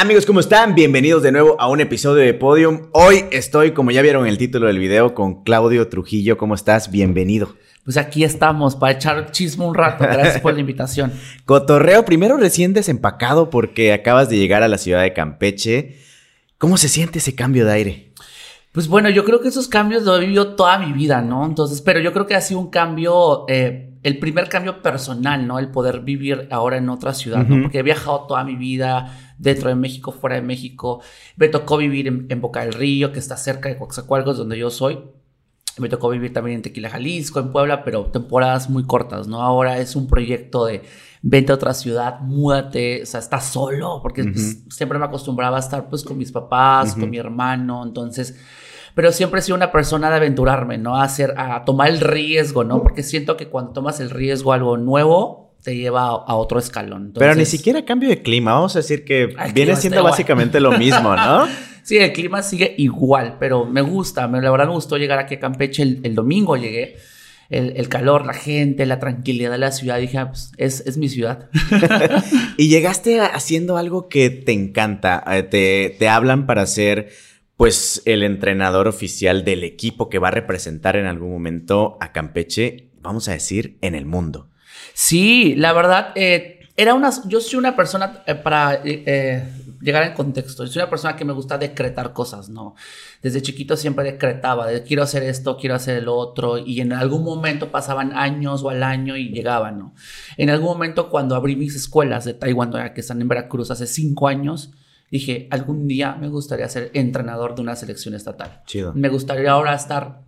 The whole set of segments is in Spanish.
Amigos, ¿cómo están? Bienvenidos de nuevo a un episodio de Podium. Hoy estoy, como ya vieron en el título del video, con Claudio Trujillo. ¿Cómo estás? Bienvenido. Pues aquí estamos para echar chisme un rato. Gracias por la invitación. Cotorreo, primero recién desempacado porque acabas de llegar a la ciudad de Campeche. ¿Cómo se siente ese cambio de aire? Pues bueno, yo creo que esos cambios lo he vivido toda mi vida, ¿no? Entonces, pero yo creo que ha sido un cambio, eh, el primer cambio personal, ¿no? El poder vivir ahora en otra ciudad, ¿no? Porque he viajado toda mi vida dentro de México, fuera de México. Me tocó vivir en, Boca del Río, que está cerca de Coaxacualcos, donde yo soy. Me tocó vivir también en Tequila, Jalisco, en Puebla, pero temporadas muy cortas, ¿no? Ahora es un proyecto de vente a otra ciudad, múdate, o sea, estás solo, porque pues, siempre me acostumbraba a estar pues con mis papás, con mi hermano, entonces pero siempre he sido una persona de aventurarme, ¿no? A hacer, a tomar el riesgo, ¿no? Porque siento que cuando tomas el riesgo algo nuevo, te lleva a, otro escalón. Pero ni siquiera cambio de clima, vamos a decir que viene siendo básicamente lo mismo, ¿no? sí, el clima sigue igual, pero me gusta, me, la verdad me gustó llegar aquí a Campeche el, domingo, llegué. El, calor, la gente, la tranquilidad de la ciudad. Dije, ah, pues, es, es, mi ciudad. y llegaste haciendo algo que te encanta. Eh, te, te hablan para ser, pues, el entrenador oficial del equipo que va a representar en algún momento a Campeche, vamos a decir, en el mundo. Sí, la verdad, eh, era una, yo soy una persona, eh, para eh, llegar en contexto, soy una persona que me gusta decretar cosas, ¿no? Desde chiquito siempre decretaba, de quiero hacer esto, quiero hacer el otro, y en algún momento pasaban años o al año y llegaban, ¿no? En algún momento cuando abrí mis escuelas de Taiwán, que están en Veracruz hace cinco años, dije, algún día me gustaría ser entrenador de una selección estatal. Chido. Me gustaría ahora estar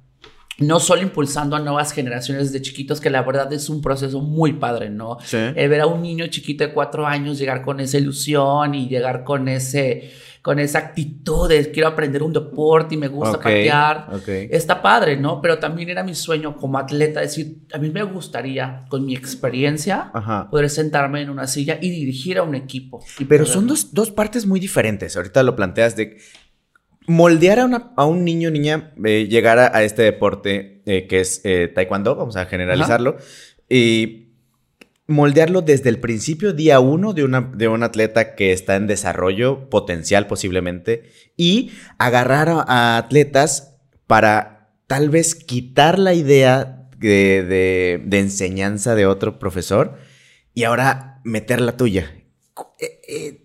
no solo impulsando a nuevas generaciones de chiquitos, que la verdad es un proceso muy padre, ¿no? Sí. Eh, ver a un niño chiquito de cuatro años llegar con esa ilusión y llegar con ese con esa actitud de quiero aprender un deporte y me gusta patear. Está padre, ¿no? Pero también era mi sueño como atleta decir, a mí me gustaría con mi experiencia poder sentarme en una silla y dirigir a un equipo. Pero son dos, dos partes muy diferentes. Ahorita lo planteas de moldear a, un niño o niña eh, llegar a, este deporte eh, que es eh, taekwondo, vamos a generalizarlo, y moldearlo desde el principio, día uno de, una, de un atleta que está en desarrollo potencial posiblemente, y agarrar a, atletas para tal vez quitar la idea de, de enseñanza de otro profesor y ahora meter la tuya.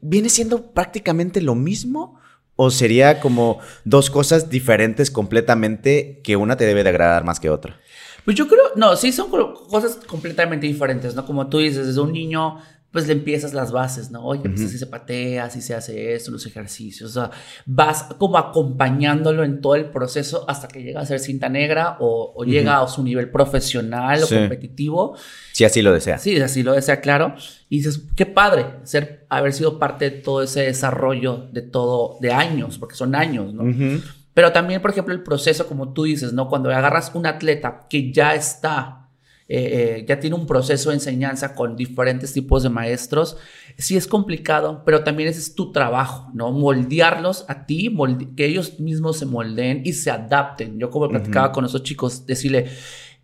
¿Viene siendo prácticamente lo mismo? ¿O sería como dos cosas diferentes completamente que una te debe de agradar más que otra? Pues yo creo, no, sí son cosas completamente diferentes, ¿no? Como tú dices, desde un niño pues le empiezas las bases, ¿no? Oye, pues así se patea, así se hace esto, los ejercicios, o sea, vas como acompañándolo en todo el proceso hasta que llega a ser cinta negra o, llega a su nivel profesional o competitivo. Si así lo desea. Sí, así lo desea, claro. Y dices, qué padre ser, haber sido parte de todo ese desarrollo de todo, de años, porque son años, ¿no? Pero también, por ejemplo, el proceso, como tú dices, ¿no? Cuando agarras un atleta que ya está eh, eh, ya tiene un proceso de enseñanza con diferentes tipos de maestros, sí es complicado, pero también ese es tu trabajo, ¿no? Moldearlos a ti, que ellos mismos se moldeen y se adapten. Yo como platicaba con esos chicos, decirle,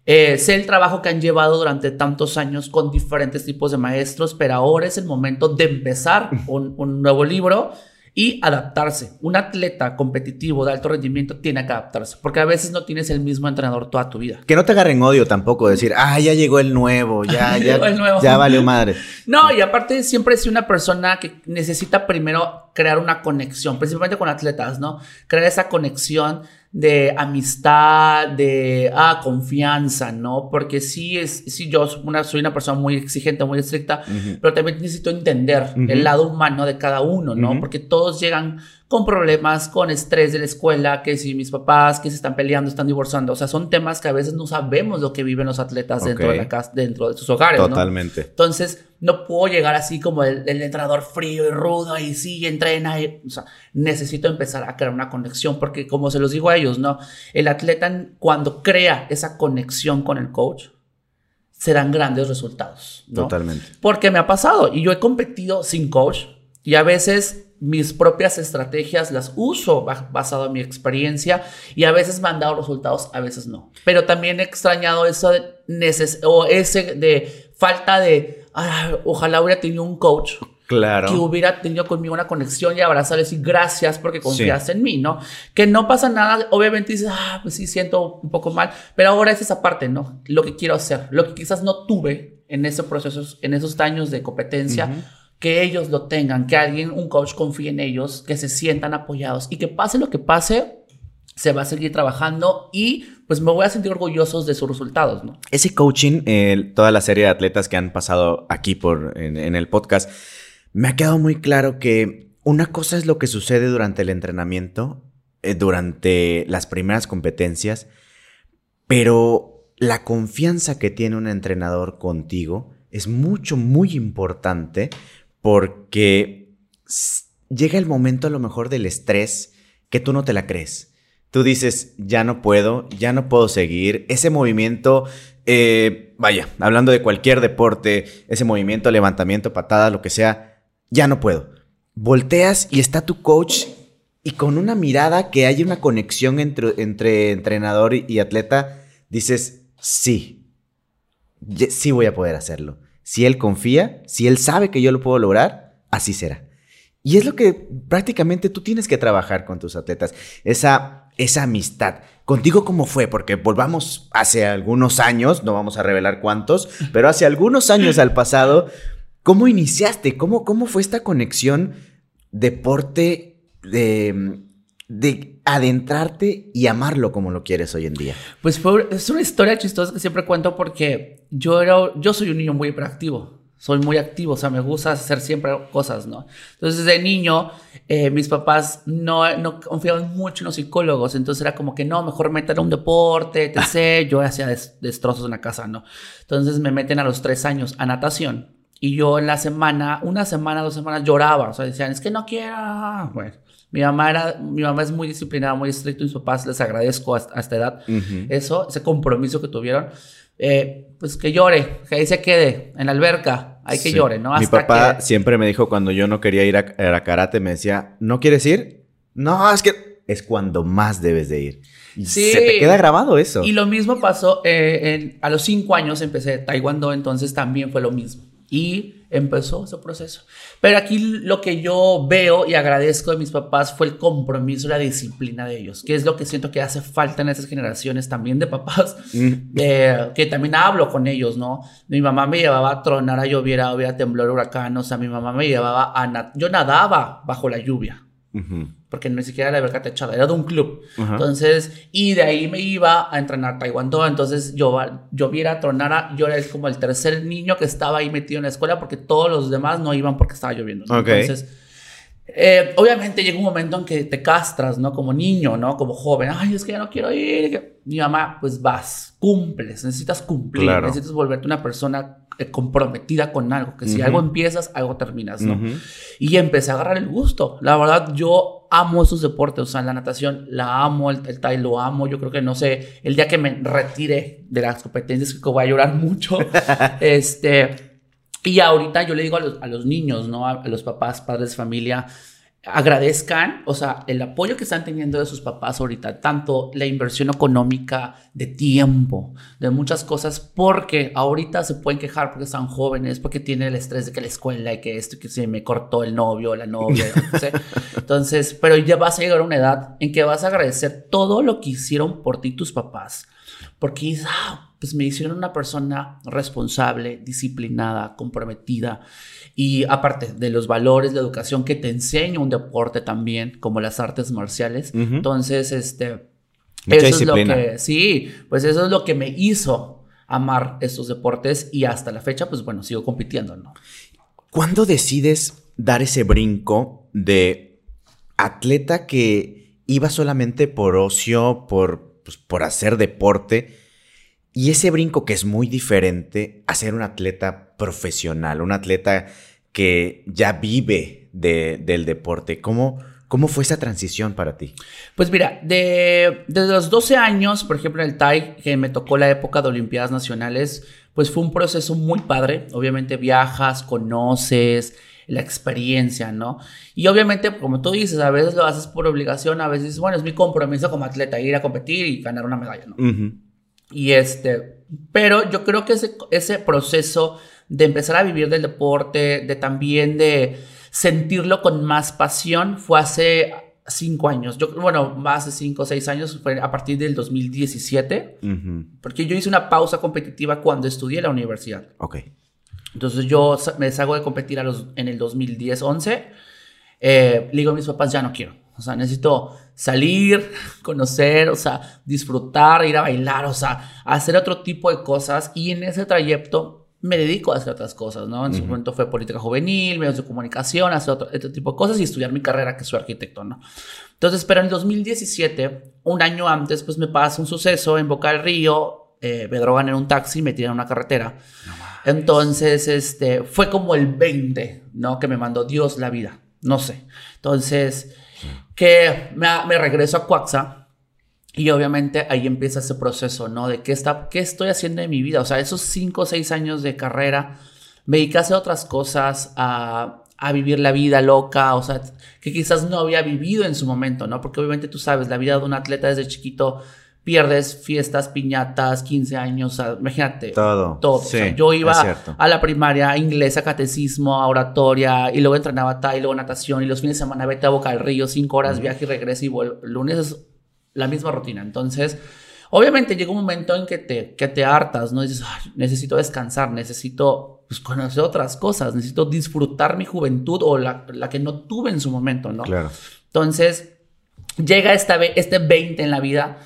eh, sé el trabajo que han llevado durante tantos años con diferentes tipos de maestros, pero ahora es el momento de empezar un, un nuevo libro y adaptarse. Un atleta competitivo de alto rendimiento tiene que adaptarse, porque a veces no tienes el mismo entrenador toda tu vida. Que no te agarren odio tampoco, decir, ah, ya llegó el nuevo, ya, ya, ya valió madre. No, y aparte siempre sido una persona que necesita primero crear una conexión, principalmente con atletas, ¿no? Crear esa conexión de amistad, de ah, confianza, ¿no? Porque sí, es, sí yo soy una, soy una persona muy exigente, muy estricta, pero también necesito entender el lado humano de cada uno, ¿no? Porque todos llegan con problemas, con estrés de la escuela, que si mis papás que se están peleando, están divorciando, o sea, son temas que a veces no sabemos lo que viven los atletas dentro de la casa, dentro de sus hogares, Totalmente. Entonces, no puedo llegar así como el, entrenador frío y rudo y sí, entrena, y, o sea, necesito empezar a crear una conexión porque como se los digo a ellos, ¿no? El atleta cuando crea esa conexión con el coach, serán grandes resultados. Totalmente. Porque me ha pasado y yo he competido sin coach y a veces mis propias estrategias las uso basado en mi experiencia y a veces me han dado resultados, a veces no. Pero también he extrañado eso de o ese de falta de, ojalá hubiera tenido un coach Claro. Que hubiera tenido conmigo una conexión y abrazar y decir gracias porque confías en mí, ¿no? Que no pasa nada, obviamente dices, ah, pues sí, siento un poco mal, pero ahora es esa parte, ¿no? Lo que quiero hacer, lo que quizás no tuve en ese proceso, en esos años de competencia. Que ellos lo tengan, que alguien, un coach confíe en ellos, que se sientan apoyados y que pase lo que pase, se va a seguir trabajando y pues me voy a sentir orgullosos de sus resultados, ¿no? Ese coaching, toda la serie de atletas que han pasado aquí por, en, el podcast, me ha quedado muy claro que una cosa es lo que sucede durante el entrenamiento, eh, durante las primeras competencias, pero la confianza que tiene un entrenador contigo es mucho, muy importante porque llega el momento a lo mejor del estrés que tú no te la crees tú dices, ya no puedo, ya no puedo seguir, ese movimiento, eh, vaya, hablando de cualquier deporte, ese movimiento, levantamiento, patada, lo que sea, ya no puedo. Volteas y está tu coach y con una mirada que hay una conexión entre, entre entrenador y, atleta, dices, sí, sí voy a poder hacerlo. Si él confía, si él sabe que yo lo puedo lograr, así será. Y es lo que prácticamente tú tienes que trabajar con tus atletas. Esa esa amistad. Contigo, ¿cómo fue? Porque volvamos hace algunos años, no vamos a revelar cuántos, pero hace algunos años al pasado, ¿cómo iniciaste? ¿Cómo, cómo fue esta conexión deporte de, de adentrarte y amarlo como lo quieres hoy en día? Pues fue, es una historia chistosa que siempre cuento porque yo, era, yo soy un niño muy hiperactivo soy muy activo, o sea, me gusta hacer siempre cosas, ¿no? Entonces, de niño, eh, mis papás no, no confiaban mucho en los psicólogos, entonces era como que no, mejor meter a un deporte, etc. Yo hacía destrozos en la casa, ¿no? Entonces me meten a los tres años a natación y yo en la semana, una semana, dos semanas lloraba, o sea, decían, es que no quiero, bueno. Mi mamá, era, mi mamá es muy disciplinada, muy estricta mis papás les agradezco a, esta edad eso, ese compromiso que tuvieron. Eh, pues que llore, que ahí se quede, en la alberca, hay que llore, ¿no? Mi papá siempre me dijo cuando yo no quería ir a, karate, me decía, ¿no quieres ir? No, es que es cuando más debes de ir. sí. Se te queda grabado eso. Y lo mismo pasó, eh, a los cinco años empecé taekwondo, entonces también fue lo mismo. Y empezó ese proceso. Pero aquí lo que yo veo y agradezco de mis papás fue el compromiso y la disciplina de ellos, que es lo que siento que hace falta en esas generaciones también de papás, mm. eh, que también hablo con ellos, ¿no? Mi mamá me llevaba a tronar, a lloviera, hubiera temblor, huracán, o sea, mi mamá me llevaba a... Yo nadaba bajo la lluvia porque ni siquiera la alberca techada, era de un club. Entonces, y de ahí me iba a entrenar taekwondo, entonces yo, yo viera tronara, yo era como el tercer niño que estaba ahí metido en la escuela porque todos los demás no iban porque estaba lloviendo. Entonces, eh, obviamente llega un momento en que te castras, ¿no? Como niño, ¿no? Como joven, ay, es que ya no quiero ir. Mi mamá, pues vas, cumples, necesitas cumplir, necesitas volverte una persona comprometida con algo, que si algo empiezas, algo terminas, ¿no? Y empecé a agarrar el gusto. La verdad, yo amo esos deportes, o sea, la natación la amo, el, el lo amo. Yo creo que, no sé, el día que me retire de las competencias, que voy a llorar mucho. este, y ahorita yo le digo a los, a los niños, ¿no? A, a los papás, padres familia, agradezcan, o sea, el apoyo que están teniendo de sus papás ahorita, tanto la inversión económica, de tiempo, de muchas cosas, porque ahorita se pueden quejar porque están jóvenes, porque tienen el estrés de que la escuela y que esto, que se me cortó el novio, la novia, no sé. Entonces, pero ya vas a llegar a una edad en que vas a agradecer todo lo que hicieron por ti tus papás, porque ah, pues me hicieron una persona responsable, disciplinada, comprometida y aparte de los valores, la educación que te enseña un deporte también, como las artes marciales. Entonces, este, eso es lo que, sí, pues eso es lo que me hizo amar estos deportes y hasta la fecha, pues bueno, sigo compitiendo, ¿no? ¿Cuándo decides dar ese brinco de atleta que iba solamente por ocio, por, pues, por hacer deporte? Y ese brinco que es muy diferente a ser un atleta profesional, un atleta que ya vive del deporte. ¿Cómo, ¿Cómo fue esa transición para ti? Pues mira, de, desde los 12 años, por ejemplo, en el TAI, que me tocó la época de Olimpiadas Nacionales, pues fue un proceso muy padre. Obviamente viajas, conoces, la experiencia, ¿no? Y obviamente, como tú dices, a veces lo haces por obligación, a veces, bueno, es mi compromiso como atleta, ir a competir y ganar una medalla, ¿no? Y este, pero yo creo que ese, ese proceso de empezar a vivir del deporte, de también de sentirlo con más pasión, fue hace cinco años. Yo, bueno, más de cinco o seis años, fue a partir del 2017, porque yo hice una pausa competitiva cuando estudié en la universidad. Ok. Entonces yo me salgo de competir a los, en el 2010-11. Eh, le digo a mis papás, ya no quiero. O sea, necesito salir, conocer, o sea, disfrutar, ir a bailar, o sea, hacer otro tipo de cosas. Y en ese trayecto me dedico a hacer otras cosas, ¿no? En su momento fue política juvenil, medios de comunicación, hacer otro, este tipo de cosas y estudiar mi carrera, que soy arquitecto, ¿no? Entonces, pero en 2017, un año antes, pues me pasa un suceso en Boca del Río, eh, me drogan en un taxi, me tiran en una carretera. Entonces, este, fue como el 20, ¿no? Que me mandó Dios la vida, no sé. Entonces, que me, regreso a Cuaxa y obviamente ahí empieza ese proceso, ¿no? De qué, está, qué estoy haciendo en mi vida. O sea, esos cinco o seis años de carrera, me dediqué a otras cosas, a, a, vivir la vida loca, o sea, que quizás no había vivido en su momento, ¿no? Porque obviamente tú sabes, la vida de un atleta desde chiquito pierdes fiestas, piñatas, 15 años, imagínate. Todo. Todo. yo iba a la primaria, inglés, a catecismo, a oratoria, y luego entrenaba y luego natación, y los fines de semana vete a Boca del Río, cinco horas, viaje y regreso, y vuelvo. Lunes la misma rutina. Entonces, obviamente llega un momento en que te, que te hartas, ¿no? dices, necesito descansar, necesito pues, conocer otras cosas, necesito disfrutar mi juventud o la, la, que no tuve en su momento, ¿no? Claro. Entonces, llega esta, este 20 en la vida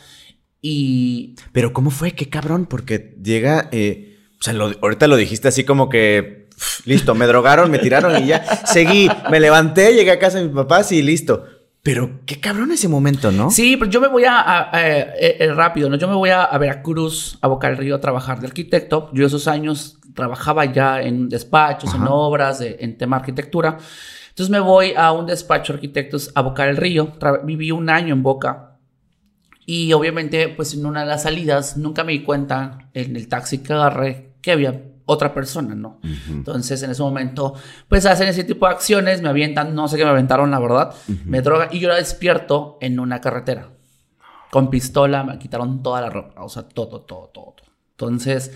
y... Pero ¿cómo fue? Qué cabrón, porque llega... Eh, o sea, ahorita lo dijiste así como que... listo, me drogaron, me tiraron y ya seguí, me levanté, llegué a casa de mis papás y listo. Pero qué cabrón ese momento, ¿no? Sí, pero yo me voy a, eh, eh, rápido, ¿no? Yo me voy a, Veracruz, a Boca del Río a trabajar de arquitecto. Yo esos años trabajaba ya en despachos, en obras, en tema arquitectura. Entonces me voy a un despacho de arquitectos a Boca del Río. viví un año en Boca. Y obviamente, pues en una de las salidas, nunca me di cuenta en el taxi que agarré que había otra persona, ¿no? Entonces, en ese momento, pues hacen ese tipo de acciones, me avientan, no sé qué me aventaron, la verdad, me drogan y yo la despierto en una carretera. Con pistola, me quitaron toda la ropa, o sea, todo, todo, todo. Entonces,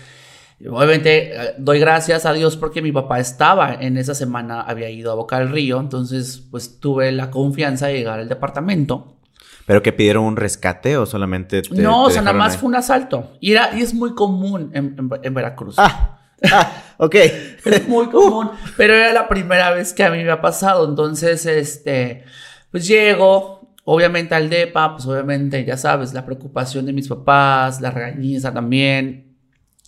obviamente, eh, doy gracias a Dios porque mi papá estaba en esa semana, había ido a Boca del Río, entonces, pues tuve la confianza de llegar al departamento. ¿Pero que pidieron un rescate o solamente No, o sea, nada más fue un asalto. Y, era, y es muy común en, en, en Veracruz. Ah. Ah, ok. Es muy común, pero era la primera vez que a mí me ha pasado. Entonces, este, pues llego, obviamente al DEPA, pues obviamente, ya sabes, la preocupación de mis papás, la regañiza también,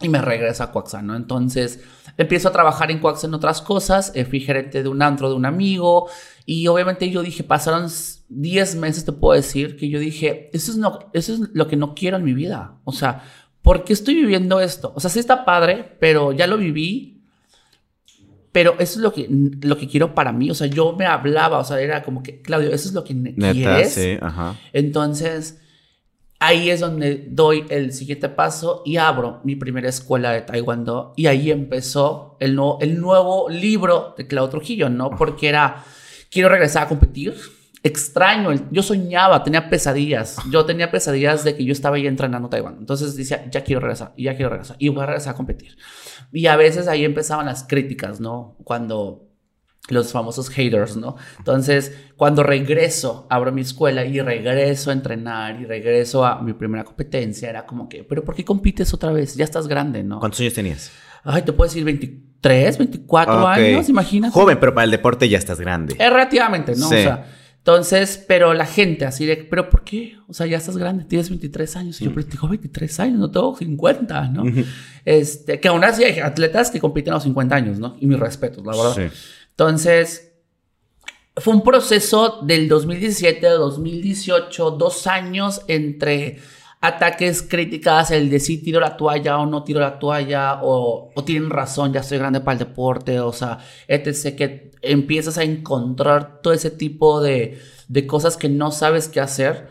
y me regreso a Coaxa, ¿no? Entonces, empiezo a trabajar en Coaxa en otras cosas, eh, fui gerente de un antro de un amigo, y obviamente yo dije, pasaron 10 meses, te puedo decir, que yo dije, eso es, no, eso es lo que no quiero en mi vida. O sea, ¿por qué estoy viviendo esto? O sea, sí está padre, pero ya lo viví. Pero eso es lo que, lo que quiero para mí. O sea, yo me hablaba, o sea, era como que, Claudio, eso es lo que Neta, quieres. Sí, ajá. Entonces, ahí es donde doy el siguiente paso y abro mi primera escuela de Taekwondo. Y ahí empezó el, el nuevo libro de Claudio Trujillo, ¿no? Porque era, quiero regresar a competir extraño. Yo soñaba, tenía pesadillas. Yo tenía pesadillas de que yo estaba ahí entrenando Taiwán. Entonces decía, ya quiero regresar, ya quiero regresar, y voy a regresar a competir. Y a veces ahí empezaban las críticas, ¿no? Cuando los famosos haters, ¿no? Entonces, cuando regreso, abro mi escuela y regreso a entrenar y regreso a mi primera competencia, era como que, pero ¿por qué compites otra vez? Ya estás grande, ¿no? ¿Cuántos años tenías? Ay, te puedo decir 23, 24 años, imagínate. Joven, pero para el deporte ya estás grande. Es relativamente, ¿no? O sea, entonces, pero la gente así de, pero ¿por qué? O sea, ya estás grande, tienes 23 años. Y yo, pero tengo 23 años, no tengo 50, ¿no? este, que aún así hay atletas que compiten a los 50 años, ¿no? Y mis respetos, la verdad. Entonces, fue un proceso del 2017 al 2018, dos años entre ataques, críticas, el de si tiro la toalla o no tiro la toalla, o, o tienen razón, ya estoy grande para el deporte, o sea, etc. Que empiezas a encontrar todo ese tipo de, de cosas que no sabes qué hacer.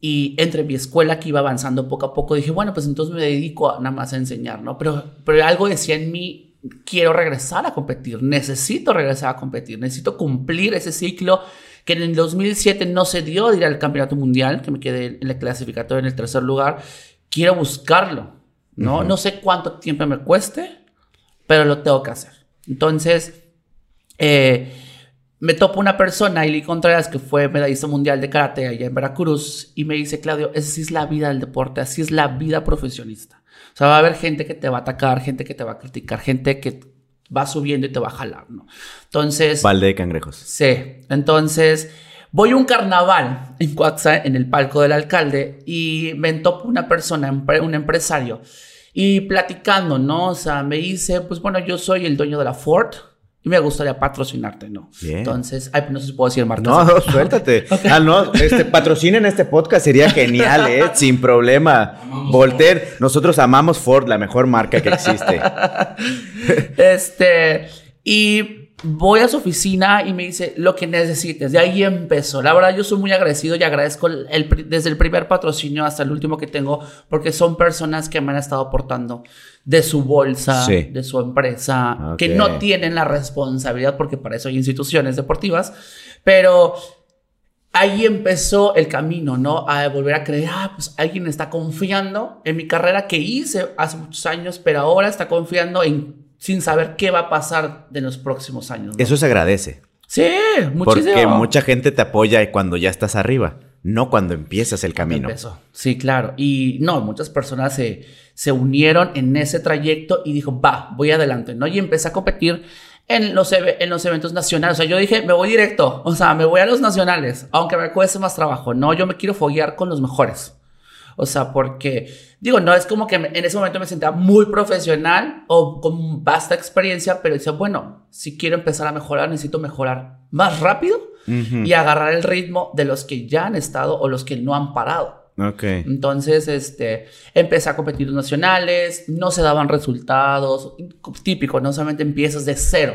Y entre mi escuela que iba avanzando poco a poco, dije, bueno, pues entonces me dedico a, nada más a enseñar, ¿no? Pero, pero algo decía en mí, quiero regresar a competir, necesito regresar a competir, necesito cumplir ese ciclo que en el 2007 no se dio de ir al campeonato mundial, que me quedé en la clasificatoria en el tercer lugar. Quiero buscarlo, ¿no? No sé cuánto tiempo me cueste, pero lo tengo que hacer. Entonces, eh, me topo una persona, Ili Contreras, que fue medallista mundial de karate allá en Veracruz, y me dice, Claudio, esa sí es la vida del deporte, así es la vida profesionista. O sea, va a haber gente que te va a atacar, gente que te va a criticar, gente que va subiendo y te va a jalar, ¿no? Entonces... Balde de cangrejos. Sí, entonces voy a un carnaval en Coaxa, en el palco del alcalde, y me topo una persona, un empresario, y platicando, ¿no? O sea, me dice, pues bueno, yo soy el dueño de la Ford, y me gustaría patrocinarte, ¿no? Entonces, ay, pues no sé si puedo decir marcas. No, suéltate. Ah, no, este, patrocinen este podcast, sería genial, ¿eh? Sin problema. Volter, nosotros amamos Ford, la mejor marca que existe. este, y voy a su oficina y me dice lo que necesites. De ahí empezó. La verdad, yo soy muy agradecido y agradezco desde el primer patrocinio hasta el último que tengo, porque son personas que me han estado aportando de su bolsa, de su empresa, que no tienen la responsabilidad, porque para eso hay instituciones deportivas, pero ahí empezó el camino, ¿no? A volver a creer, ah, pues alguien está confiando en mi carrera que hice hace muchos años, pero ahora está confiando en sin saber qué va a pasar de los próximos años. Eso se agradece. Sí, muchísimo. Porque mucha gente te apoya cuando ya estás arriba, no cuando empiezas el camino. Sí, claro. Y no, muchas personas se, se unieron en ese trayecto y dijo, va, voy adelante, ¿no? Y empecé a competir en los, en los eventos nacionales. O sea, yo dije, me voy directo, o sea, me voy a los nacionales, aunque me cueste más trabajo. No, yo me quiero foguear con los mejores. O sea, porque, digo, no es como que en ese momento me sentía muy profesional o con vasta experiencia, pero decía, bueno, si quiero empezar a mejorar, necesito mejorar más rápido y agarrar el ritmo de los que ya han estado o los que no han parado. Ok. Entonces, este, empecé a competir nacionales, no se daban resultados, típico, no solamente empiezas de cero.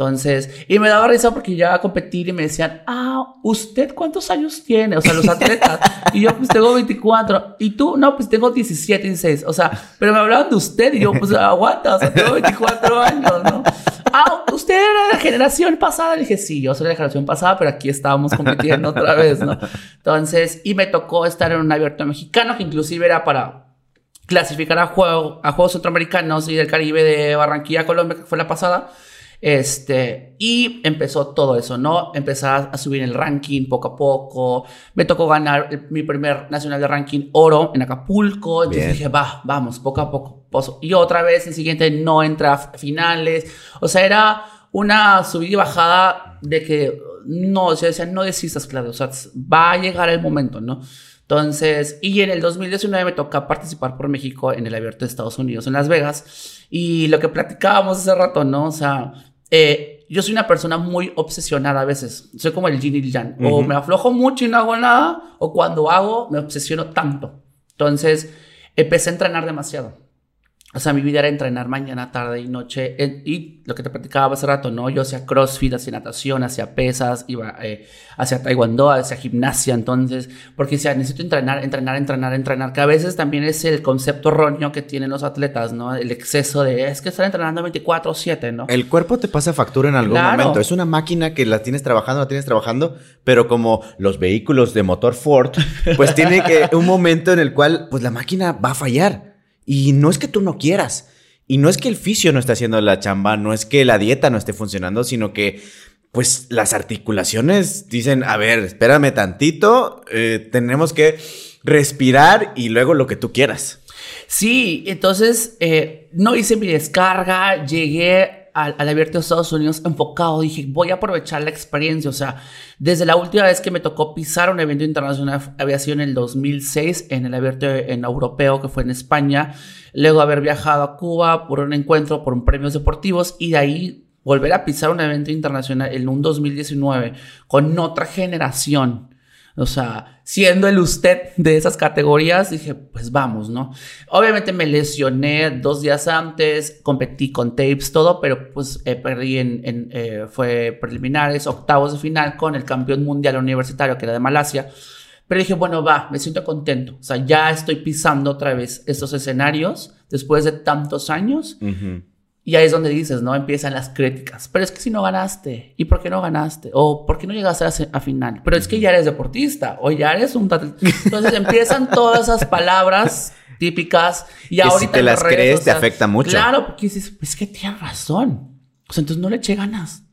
Entonces, y me daba risa porque iba a competir y me decían, ah, ¿usted cuántos años tiene? O sea, los atletas. y yo, pues tengo 24. Y tú, no, pues tengo 17, 16. O sea, pero me hablaban de usted y yo, pues aguanta, o sea, tengo 24 años, ¿no? Ah, usted era de la generación pasada. Le dije, sí, yo soy de la generación pasada, pero aquí estábamos compitiendo otra vez, ¿no? Entonces, y me tocó estar en un abierto mexicano que inclusive era para clasificar a, juego, a Juegos Centroamericanos y del Caribe de Barranquilla, Colombia, que fue la pasada. Este, y empezó todo eso, ¿no? Empezar a subir el ranking poco a poco. Me tocó ganar mi primer nacional de ranking oro en Acapulco. Entonces dije, va, vamos, poco a poco. Y otra vez el siguiente no entra a finales. O sea, era una subida y bajada de que no, o sea, no desistas, claro. O sea, va a llegar el momento, ¿no? Entonces, y en el 2019 me toca participar por México en el abierto de Estados Unidos en Las Vegas. Y lo que platicábamos hace rato, ¿no? O sea, eh, yo soy una persona muy obsesionada a veces. Soy como el yin y el yang. O me aflojo mucho y no hago nada, o cuando hago me obsesiono tanto. Entonces, empecé a entrenar demasiado. O sea, mi vida era entrenar mañana, tarde y noche. Y lo que te platicaba hace rato, ¿no? Yo hacía crossfit, hacía natación, hacía pesas, iba eh, hacia taekwondo, hacía gimnasia. Entonces, porque decía, necesito entrenar, entrenar, entrenar, entrenar. Que a veces también es el concepto erróneo que tienen los atletas, ¿no? El exceso de, es que estar entrenando 24-7, ¿no? El cuerpo te pasa factura en algún momento. Es una máquina que la tienes trabajando, la tienes trabajando, pero como los vehículos de motor Ford, pues tiene que un momento en el cual, pues la máquina va a fallar. Y no es que tú no quieras. Y no es que el fisio no esté haciendo la chamba, no es que la dieta no esté funcionando, sino que pues las articulaciones dicen, a ver, espérame tantito, eh, tenemos que respirar y luego lo que tú quieras. Sí, entonces eh, no hice mi descarga, llegué al, abierto de Estados Unidos enfocado, dije, voy a aprovechar la experiencia. O sea, desde la última vez que me tocó pisar un evento internacional, había sido en el 2006, en el abierto en europeo que fue en España. Luego haber viajado a Cuba por un encuentro, por un premios deportivos y de ahí volver a pisar un evento internacional en un 2019 con otra generación o sea, siendo el usted de esas categorías, dije, pues vamos, ¿no? Obviamente me lesioné dos días antes, competí con tapes, todo, pero pues eh, perdí en, eh, fue preliminares, octavos de final con el campeón mundial universitario, que era de Malasia. Pero dije, bueno, va, me siento contento. O sea, ya estoy pisando otra vez estos escenarios después de tantos años. Y ahí es donde dices, ¿no? Empiezan las críticas. Pero es que si no ganaste, ¿y por qué no ganaste? O ¿por qué no llegaste a, final? Pero es que ya eres deportista, o ya eres un... Entonces empiezan todas esas palabras típicas y ahorita... si te las crees, te afecta mucho. Claro, porque dices, es que tienes razón. O sea, entonces no le eché ganas.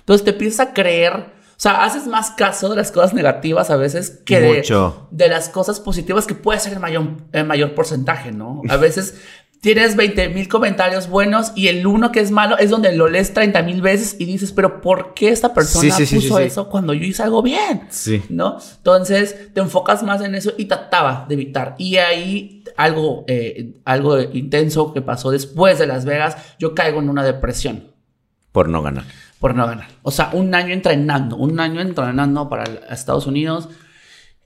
Entonces te empiezas a creer, o sea, haces más caso de las cosas negativas a veces que de, de, las cosas positivas que puede ser en mayor, en mayor porcentaje, ¿no? A veces tienes 20 mil comentarios buenos y el uno que es malo es donde lo lees 30 mil veces y dices, pero ¿por qué esta persona puso eso cuando yo hice algo bien? Sí. ¿No? Entonces te enfocas más en eso y trataba de evitar. Y ahí algo, eh, algo intenso que pasó después de Las Vegas, yo caigo en una depresión. Por no ganar. Por no ganar. O sea, un año entrenando, un año entrenando para Estados Unidos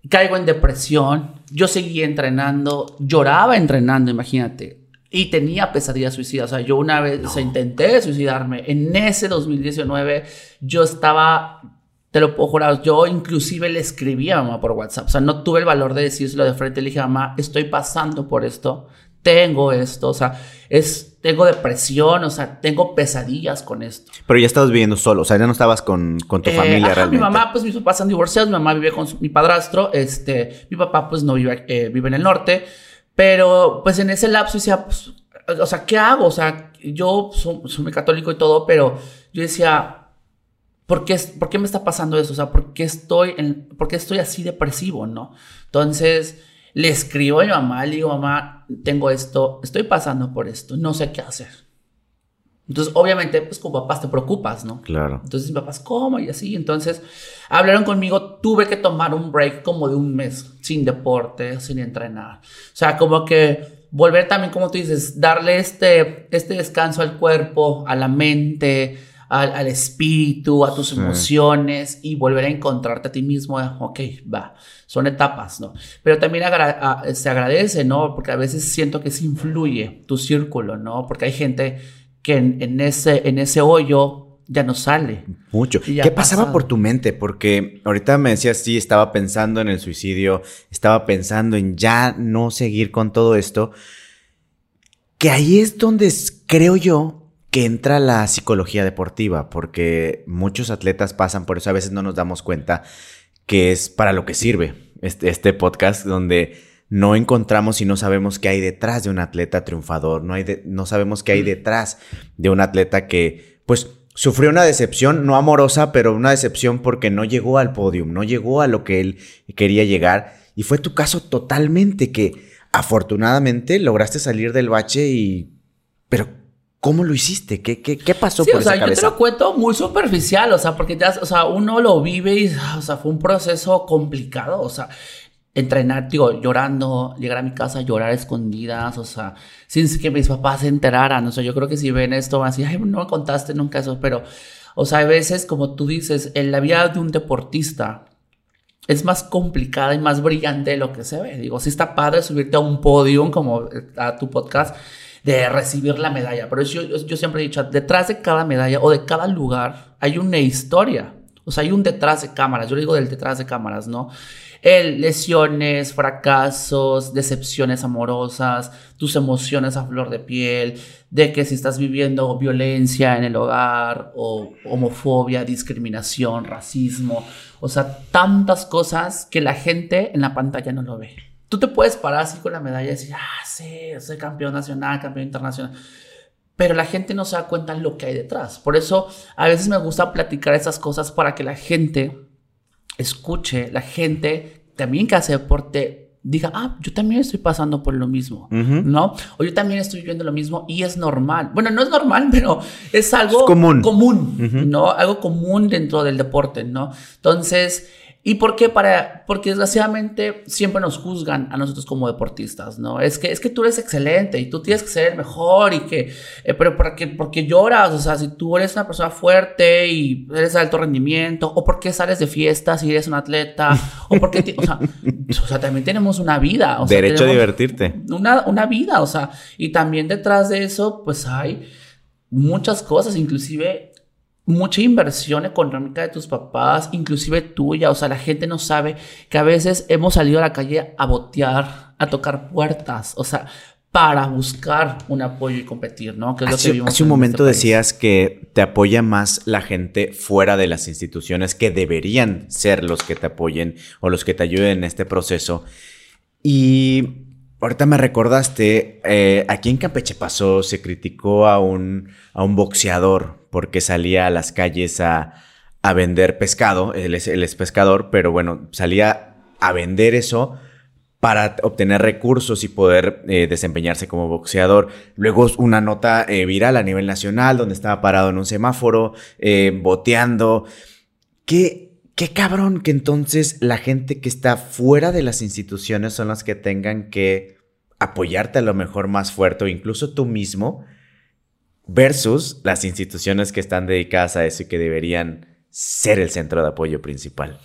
caigo en depresión, yo seguía entrenando, lloraba entrenando, imagínate. Y tenía pesadillas suicidas. O sea, yo una vez intenté suicidarme. En ese 2019 yo estaba, te lo puedo jurar, yo inclusive le escribí a mamá por WhatsApp. O sea, no tuve el valor de decírselo de frente. Le dije, mamá, estoy pasando por esto. Tengo esto. O sea, es, tengo depresión. O sea, tengo pesadillas con esto. Pero ya estabas viviendo solo. O sea, ya no estabas con, con tu eh, familia realmente. Mi mamá, pues mis papás están divorciados. Mi mamá vive con mi padrastro. Este, mi papá, pues no vive, eh, vive en el norte. Pero pues en ese lapso decía, pues, o sea, ¿qué hago? O sea, yo soy, muy católico y todo, pero yo decía, ¿por qué, ¿por qué me está pasando eso? O sea, ¿por qué estoy, en, ¿por qué estoy así depresivo, no? Entonces le escribo a mi mamá, le digo, mamá, tengo esto, estoy pasando por esto, no sé qué hacer. Entonces, obviamente, pues como papás te preocupas, ¿no? Claro. Entonces, mis papás, ¿cómo? Y así. Entonces, hablaron conmigo, tuve que tomar un break como de un mes, sin deporte, sin entrenar. O sea, como que volver también, como tú dices, darle este, este descanso al cuerpo, a la mente, al, espíritu, a tus emociones y volver a encontrarte a ti mismo. Ok, va, son etapas, ¿no? Pero también se agradece, ¿no? Porque a veces siento que se influye tu círculo, ¿no? Porque hay gente que en, ese, en ese hoyo ya no sale. Mucho. ¿Qué pasaba por tu mente? Porque ahorita me decías, sí, estaba pensando en el suicidio, estaba pensando en ya no seguir con todo esto. Que ahí es donde creo yo que entra la psicología deportiva, porque muchos atletas pasan por eso, a veces no nos damos cuenta que es para lo que sirve este, este podcast, donde no encontramos y no sabemos qué hay detrás de un atleta triunfador, no, hay no sabemos qué hay detrás de un atleta que, pues, sufrió una decepción, no amorosa, pero una decepción porque no llegó al podio, no llegó a lo que él quería llegar. Y fue tu caso totalmente que afortunadamente lograste salir del bache y... Pero, ¿cómo lo hiciste? ¿Qué, qué, qué pasó por o sea, Yo te lo cuento muy superficial, o sea, porque ya, o sea, uno lo vive y, o sea, fue un proceso complicado, o sea, entrenar, digo, llorando, llegar a mi casa, llorar escondidas, o sea, sin que mis papás se enteraran, o sea, yo creo que si ven esto, van a decir, ay, no me contaste nunca eso, pero, o sea, a veces, como tú dices, en la vida de un deportista es más complicada y más brillante de lo que se ve. Digo, sí está padre subirte a un podium como a tu podcast, de recibir la medalla, pero yo, yo siempre he dicho, detrás de cada medalla o de cada lugar hay una historia, o sea, hay un detrás de cámaras, yo digo del detrás de cámaras, ¿no? El lesiones, fracasos, decepciones amorosas, tus emociones a flor de piel, de que si estás viviendo violencia en el hogar o homofobia, discriminación, racismo, o sea, tantas cosas que la gente en la pantalla no lo ve. Tú te puedes parar así con la medalla y decir, ah, sí, soy campeón nacional, campeón internacional pero la gente no se da cuenta lo que hay detrás. Por eso a veces me gusta platicar esas cosas para que la gente escuche, la gente también que hace deporte diga, ah, yo también estoy pasando por lo mismo, ¿no? O yo también estoy viviendo lo mismo y es normal. Bueno, no es normal, pero es algo común, común ¿no? Algo común dentro del deporte, ¿no? Entonces, ¿Y por qué? Para, porque desgraciadamente siempre nos juzgan a nosotros como deportistas, ¿no? Es que, es que tú eres excelente y tú tienes que ser el mejor y que, eh, pero ¿por qué, porque lloras? O sea, si tú eres una persona fuerte y eres de alto rendimiento, o por qué sales de fiesta si eres un atleta, o porque, o, sea, o sea, también tenemos una vida. O Derecho a divertirte. Una, una vida, o sea, y también detrás de eso, pues hay muchas cosas, inclusive mucha inversión económica de tus papás, inclusive tuya. O sea, la gente no sabe que a veces hemos salido a la calle a botear, a tocar puertas. O sea, para buscar un apoyo y competir, ¿no? Que es hace, lo que hace un momento decías que te apoya más la gente fuera de las instituciones que deberían ser los que te apoyen o los que te ayuden en este proceso. Y ahorita me recordaste, eh, aquí en Campeche pasó, se criticó a un, a un boxeador porque salía a las calles a, a vender pescado, él es, es pescador, pero bueno, salía a vender eso para obtener recursos y poder eh, desempeñarse como boxeador. Luego una nota eh, viral a nivel nacional donde estaba parado en un semáforo, eh, boteando. ¿Qué, qué cabrón que entonces la gente que está fuera de las instituciones son las que tengan que apoyarte a lo mejor más fuerte o incluso tú mismo versus las instituciones que están dedicadas a eso y que deberían ser el centro de apoyo principal.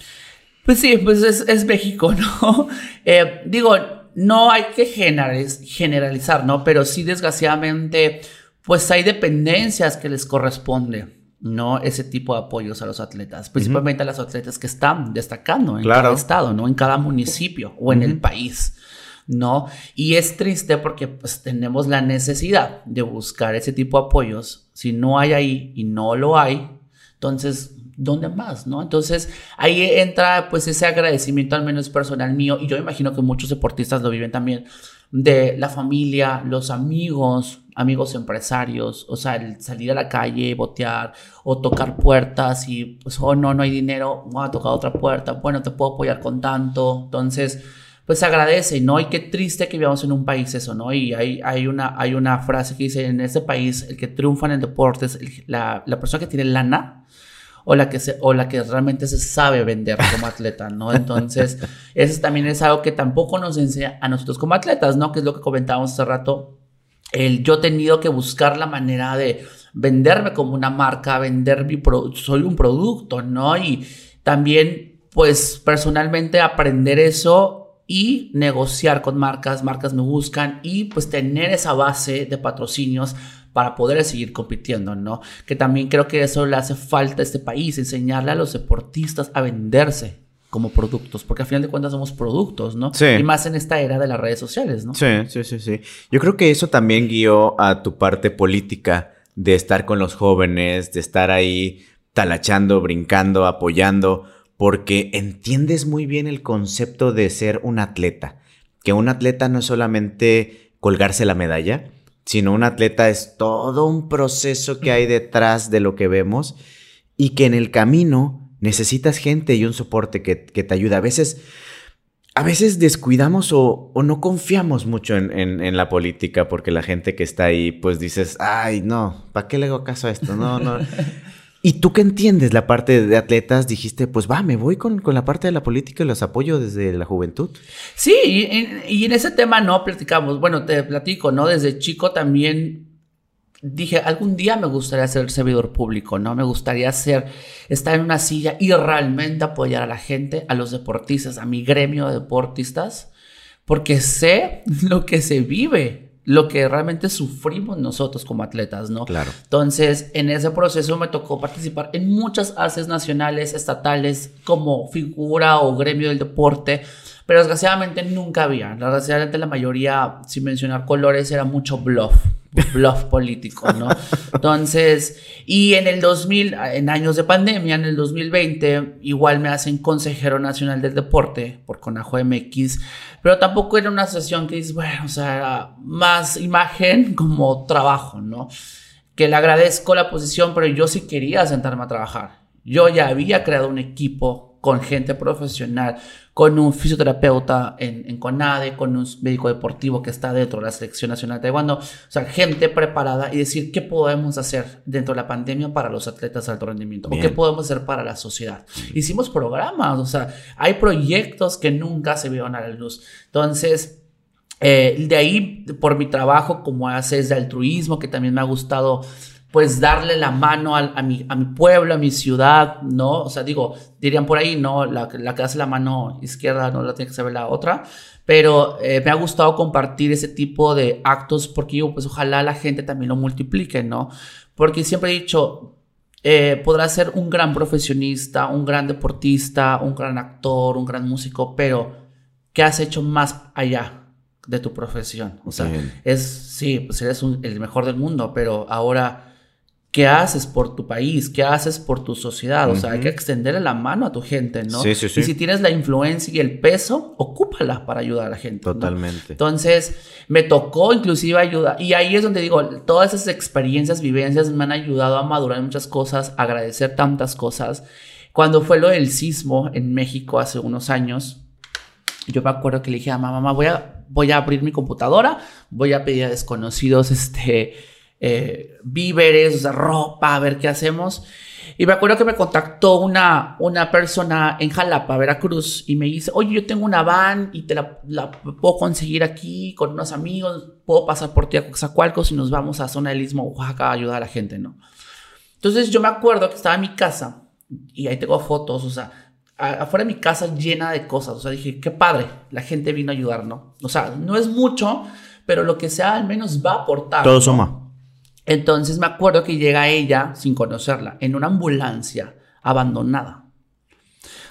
Pues sí, pues es, México, ¿no? Eh, digo, no hay que generalizar, ¿no? Pero sí, desgraciadamente, pues hay dependencias que les corresponde, ¿no? Ese tipo de apoyos a los atletas, principalmente a los atletas que están destacando en cada estado, ¿no? En cada municipio o en el país. ¿No? Y es triste porque pues tenemos la necesidad de buscar ese tipo de apoyos. Si no hay ahí y no lo hay, entonces ¿dónde más? ¿No? Entonces ahí entra pues ese agradecimiento al menos personal mío y yo imagino que muchos deportistas lo viven también de la familia, los amigos, amigos empresarios, o sea, el salir a la calle, botear o tocar puertas y pues, oh no, no hay dinero, voy a tocar otra puerta, bueno, te puedo apoyar con tanto, entonces pues agradece, ¿no? Y qué triste que vivamos en un país eso, ¿no? Y hay, hay, una, hay una frase que dice, en este país el que triunfa en el deporte es la, la persona que tiene lana, o la que, se, o la que realmente se sabe vender como atleta, ¿no? Entonces, eso también es algo que tampoco nos enseña a nosotros como atletas, ¿no? Que es lo que comentábamos hace rato. El yo he tenido que buscar la manera de venderme como una marca, vender mi producto, soy un producto, ¿no? Y también, pues, personalmente aprender eso y negociar con marcas, marcas me buscan y pues tener esa base de patrocinios para poder seguir compitiendo, ¿no? Que también creo que eso le hace falta a este país, enseñarle a los deportistas a venderse como productos, porque al final de cuentas somos productos, ¿no? Sí. Y más en esta era de las redes sociales, ¿no? Sí, sí, sí, sí. Yo creo que eso también guió a tu parte política de estar con los jóvenes, de estar ahí talachando, brincando, apoyando, porque entiendes muy bien el concepto de ser un atleta, que un atleta no es solamente colgarse la medalla, sino un atleta es todo un proceso que hay detrás de lo que vemos y que en el camino necesitas gente y un soporte que, te ayuda. A veces, a veces descuidamos o, no confiamos mucho en, en, la política porque la gente que está ahí, pues dices, ay, no, ¿para qué le hago caso a esto? No, no. Y tú que entiendes la parte de atletas, dijiste, pues va, me voy con, la parte de la política y los apoyo desde la juventud. Sí, y, en ese tema no platicamos. Bueno, te platico, ¿no? Desde chico también dije, algún día me gustaría ser servidor público, ¿no? Me gustaría ser, estar en una silla y realmente apoyar a la gente, a los deportistas, a mi gremio de deportistas, porque sé lo que se vive lo que realmente sufrimos nosotros como atletas, ¿no? Claro. Entonces, en ese proceso me tocó participar en muchas haces nacionales, estatales, como figura o gremio del deporte, pero desgraciadamente nunca había. Desgraciadamente la mayoría, sin mencionar colores, era mucho bluff bluff político, ¿no? Entonces, y en el 2000, en años de pandemia, en el 2020, igual me hacen consejero nacional del deporte por Conajo MX, pero tampoco era una sesión que dices, bueno, o sea, más imagen como trabajo, ¿no? Que le agradezco la posición, pero yo sí quería sentarme a trabajar. Yo ya había creado un equipo con gente profesional, con un fisioterapeuta en, en, CONADE, con un médico deportivo que está dentro de la Selección Nacional de Taekwondo, o sea, gente preparada y decir qué podemos hacer dentro de la pandemia para los atletas de alto rendimiento o qué podemos hacer para la sociedad. Hicimos programas, o sea, hay proyectos que nunca se vieron a la luz. Entonces, eh, de ahí, por mi trabajo como haces de altruismo, que también me ha gustado pues darle la mano a, mi, a mi pueblo, a mi ciudad, ¿no? O sea, digo, dirían por ahí, ¿no? La, la que hace la mano izquierda no la tiene que saber la otra, pero eh, me ha gustado compartir ese tipo de actos porque yo, pues ojalá la gente también lo multiplique, ¿no? Porque siempre he dicho, eh, podrás ser un gran profesionista, un gran deportista, un gran actor, un gran músico, pero ¿qué has hecho más allá? de tu profesión. O sea, es, sí, pues eres el mejor del mundo, pero ahora ¿Qué haces por tu país? ¿Qué haces por tu sociedad? O sea, hay que extenderle la mano a tu gente, ¿no? Sí, sí, sí. Y si tienes la influencia y el peso, ocúpala para ayudar a la gente. Totalmente. Entonces, me tocó inclusive ayudar. Y ahí es donde digo, todas esas experiencias, vivencias me han ayudado a madurar muchas cosas, agradecer tantas cosas. Cuando fue lo del sismo en México hace unos años, yo me acuerdo que le dije a mamá, mamá, voy a, voy a abrir mi computadora, voy a pedir a desconocidos, este eh, víveres, ropa, a ver qué hacemos. Y me acuerdo que me contactó una, una persona en Jalapa, Veracruz, y me dice, oye, yo tengo una van y te la, puedo conseguir aquí con unos amigos, puedo pasar por ti a Coxacualcos y nos vamos a zona del Istmo, Oaxaca, a ayudar a la gente, ¿no? Entonces yo me acuerdo que estaba en mi casa, y ahí tengo fotos, o sea, afuera de mi casa llena de cosas, o sea, dije, qué padre, la gente vino a ayudar, ¿no? O sea, no es mucho, pero lo que sea al menos va a aportar. Todo suma. Entonces me acuerdo que llega ella, sin conocerla, en una ambulancia abandonada.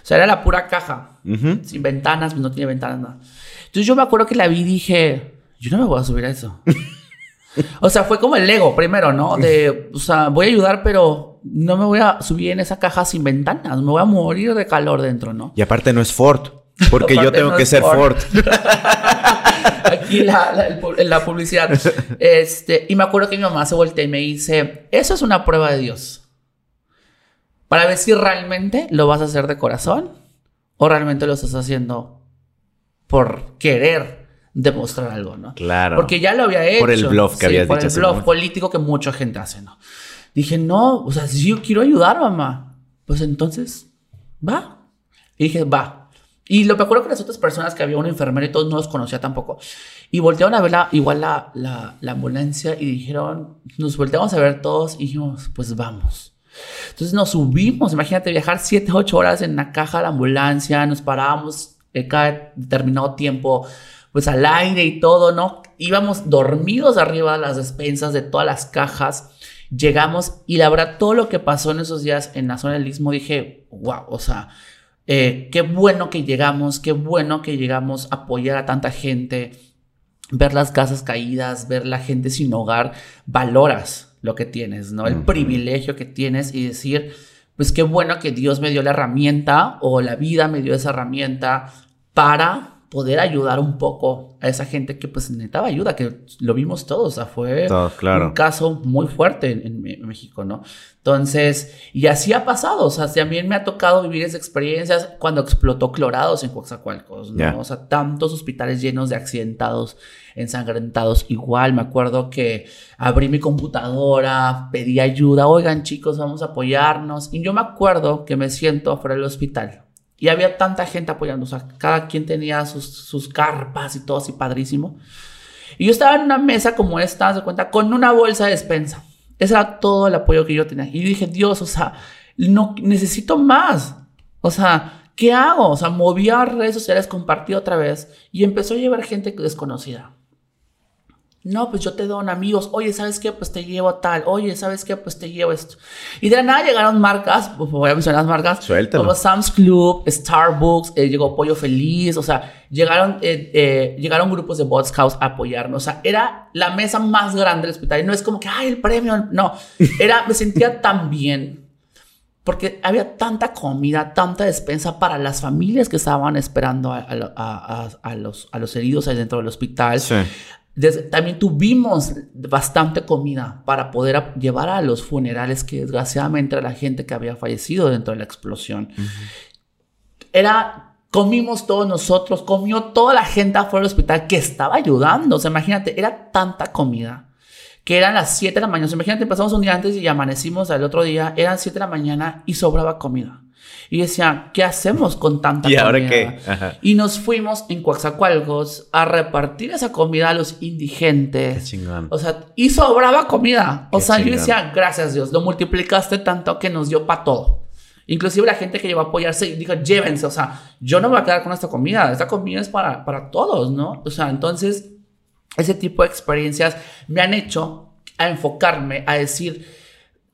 O sea, era la pura caja, sin ventanas, no tiene ventanas, nada. Entonces yo me acuerdo que la vi y dije, yo no me voy a subir a eso. o sea, fue como el ego primero, ¿no? De, o sea, voy a ayudar, pero no me voy a subir en esa caja sin ventanas, me voy a morir de calor dentro, ¿no? Y aparte no es Ford, porque yo tengo que ser Ford. Aquí la, la, publicidad. Este, y me acuerdo que mi mamá se voltea y me dice, eso es una prueba de Dios. Para ver si realmente lo vas a hacer de corazón o realmente lo estás haciendo por querer demostrar algo, ¿no? Claro. Porque ya lo había hecho. Por el bluff que habías por dicho. Por el bluff político que mucha gente hace, ¿no? Dije, no, o sea, si yo quiero ayudar, mamá, pues entonces, va. Y dije, va, y lo que acuerdo que las otras personas que había una enfermera y todos no los conocía tampoco. Y voltearon a ver la, igual la, la, la, ambulancia y dijeron, nos volteamos a ver todos y dijimos, pues vamos. Entonces nos subimos, imagínate viajar 7, 8 horas en la caja de la ambulancia, nos parábamos cada determinado tiempo, pues al aire y todo, ¿no? Íbamos dormidos arriba de las despensas de todas las cajas. Llegamos y la verdad, todo lo que pasó en esos días en la zona del Istmo, dije, wow, o sea, eh, qué bueno que llegamos, qué bueno que llegamos a apoyar a tanta gente, ver las casas caídas, ver la gente sin hogar, valoras lo que tienes, ¿no? El privilegio que tienes y decir, pues qué bueno que Dios me dio la herramienta o la vida me dio esa herramienta para poder ayudar un poco a esa gente que pues necesitaba ayuda, que lo vimos todos, o sea, fue un caso muy fuerte en, México, ¿no? Entonces, y así ha pasado, o sea, también me ha tocado vivir esas experiencias cuando explotó Clorados en Coaxacualcos, ¿no? O sea, tantos hospitales llenos de accidentados, ensangrentados, igual, me acuerdo que abrí mi computadora, pedí ayuda, oigan chicos, vamos a apoyarnos, y yo me acuerdo que me siento afuera del hospital, y había tanta gente apoyando, o sea, cada quien tenía sus, sus carpas y todo así padrísimo. Y yo estaba en una mesa como esta, se cuenta, con una bolsa de despensa. Ese era todo el apoyo que yo tenía. Y dije, Dios, o sea, no necesito más. O sea, ¿qué hago? O sea, moví a redes sociales, compartí otra vez y empezó a llevar gente desconocida. No, pues yo te doy amigos. Oye, ¿sabes qué? Pues te llevo tal. Oye, ¿sabes qué? Pues te llevo esto. Y de nada llegaron marcas, pues voy a mencionar las marcas. Suéltalo. Como Sam's Club, Starbucks, eh, llegó Pollo Feliz. O sea, llegaron, eh, eh, llegaron grupos de Bot Scouts a apoyarnos. O sea, era la mesa más grande del hospital. Y no es como que, ay, el premio. No, era, me sentía tan bien. Porque había tanta comida, tanta despensa para las familias que estaban esperando a, a, a, los, a los heridos ahí dentro del hospital. Sí también tuvimos bastante comida para poder llevar a los funerales que desgraciadamente era la gente que había fallecido dentro de la explosión. Era, comimos todos nosotros, comió toda la gente afuera del hospital que estaba ayudando. O sea, imagínate, era tanta comida que eran las 7 de la mañana. O sea, imagínate, empezamos un día antes y amanecimos al otro día, eran 7 de la mañana y sobraba comida. Y decía, ¿qué hacemos con tanta comida? ¿Y ahora qué? Y nos fuimos en Coaxacualcos a repartir esa comida a los indigentes. Qué chingón. O sea, y sobraba comida. O sea, yo decía, gracias Dios, lo multiplicaste tanto que nos dio para todo. Inclusive la gente que llegó a apoyarse dijo, llévense, o sea, yo no me voy a quedar con esta comida, esta comida es para, para todos, ¿no? O sea, entonces, ese tipo de experiencias me han hecho a enfocarme, a decir,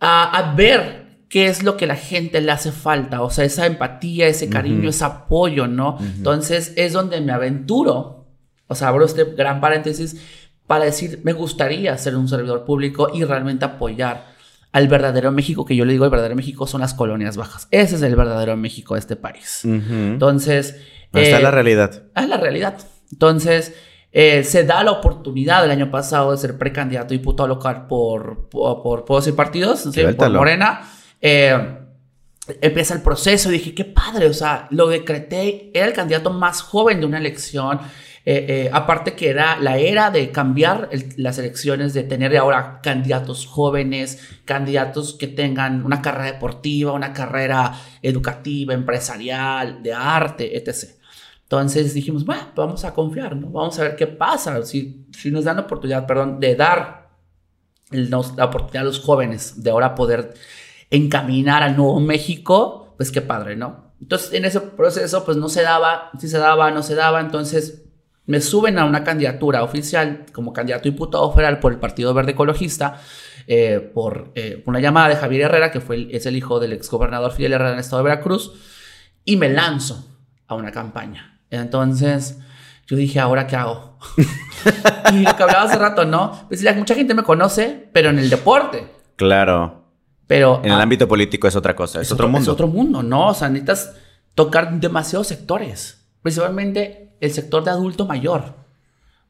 a, a ver qué es lo que la gente le hace falta, o sea, esa empatía, ese cariño, ese apoyo, ¿no? Entonces es donde me aventuro O sea, abro este gran paréntesis para decir, me gustaría ser un servidor público y realmente apoyar al verdadero México, que yo le digo el verdadero México son las colonias bajas. Ese es el verdadero México de este país. Entonces... Ahí está la eh, realidad. Es la realidad. Entonces, eh, se da la oportunidad el año pasado de ser precandidato diputado local por, por, por, partidos, por Morena. Eh, empieza el proceso y dije, qué padre, o sea, lo decreté, era el candidato más joven de una elección. Eh, aparte que era la era de cambiar las elecciones, de tener ahora candidatos jóvenes, candidatos que tengan una carrera deportiva, una carrera educativa, empresarial, de arte, etc. Entonces dijimos, bueno, vamos a confiar, ¿no? Vamos a ver qué pasa. Si, si nos dan la oportunidad, perdón, de dar la oportunidad a los jóvenes de ahora poder encaminar al nuevo México, pues qué padre, ¿no? Entonces en ese proceso, pues no se daba, si se daba, no se daba. Entonces me suben a una candidatura oficial como candidato diputado federal por el Partido Verde Ecologista. Eh, por eh, una llamada de Javier Herrera, que fue es el hijo del exgobernador Fidel Herrera en el estado de Veracruz, y me lanzo a una campaña. Entonces, yo dije, ¿ahora qué hago? y lo que hablaba hace rato, ¿no? Pues mucha gente me conoce, pero en el deporte. Claro. Pero. En el ah, ámbito político es otra cosa, es, otro, mundo. Es otro mundo, ¿no? O sea, necesitas tocar demasiados sectores. Principalmente el sector de adulto mayor,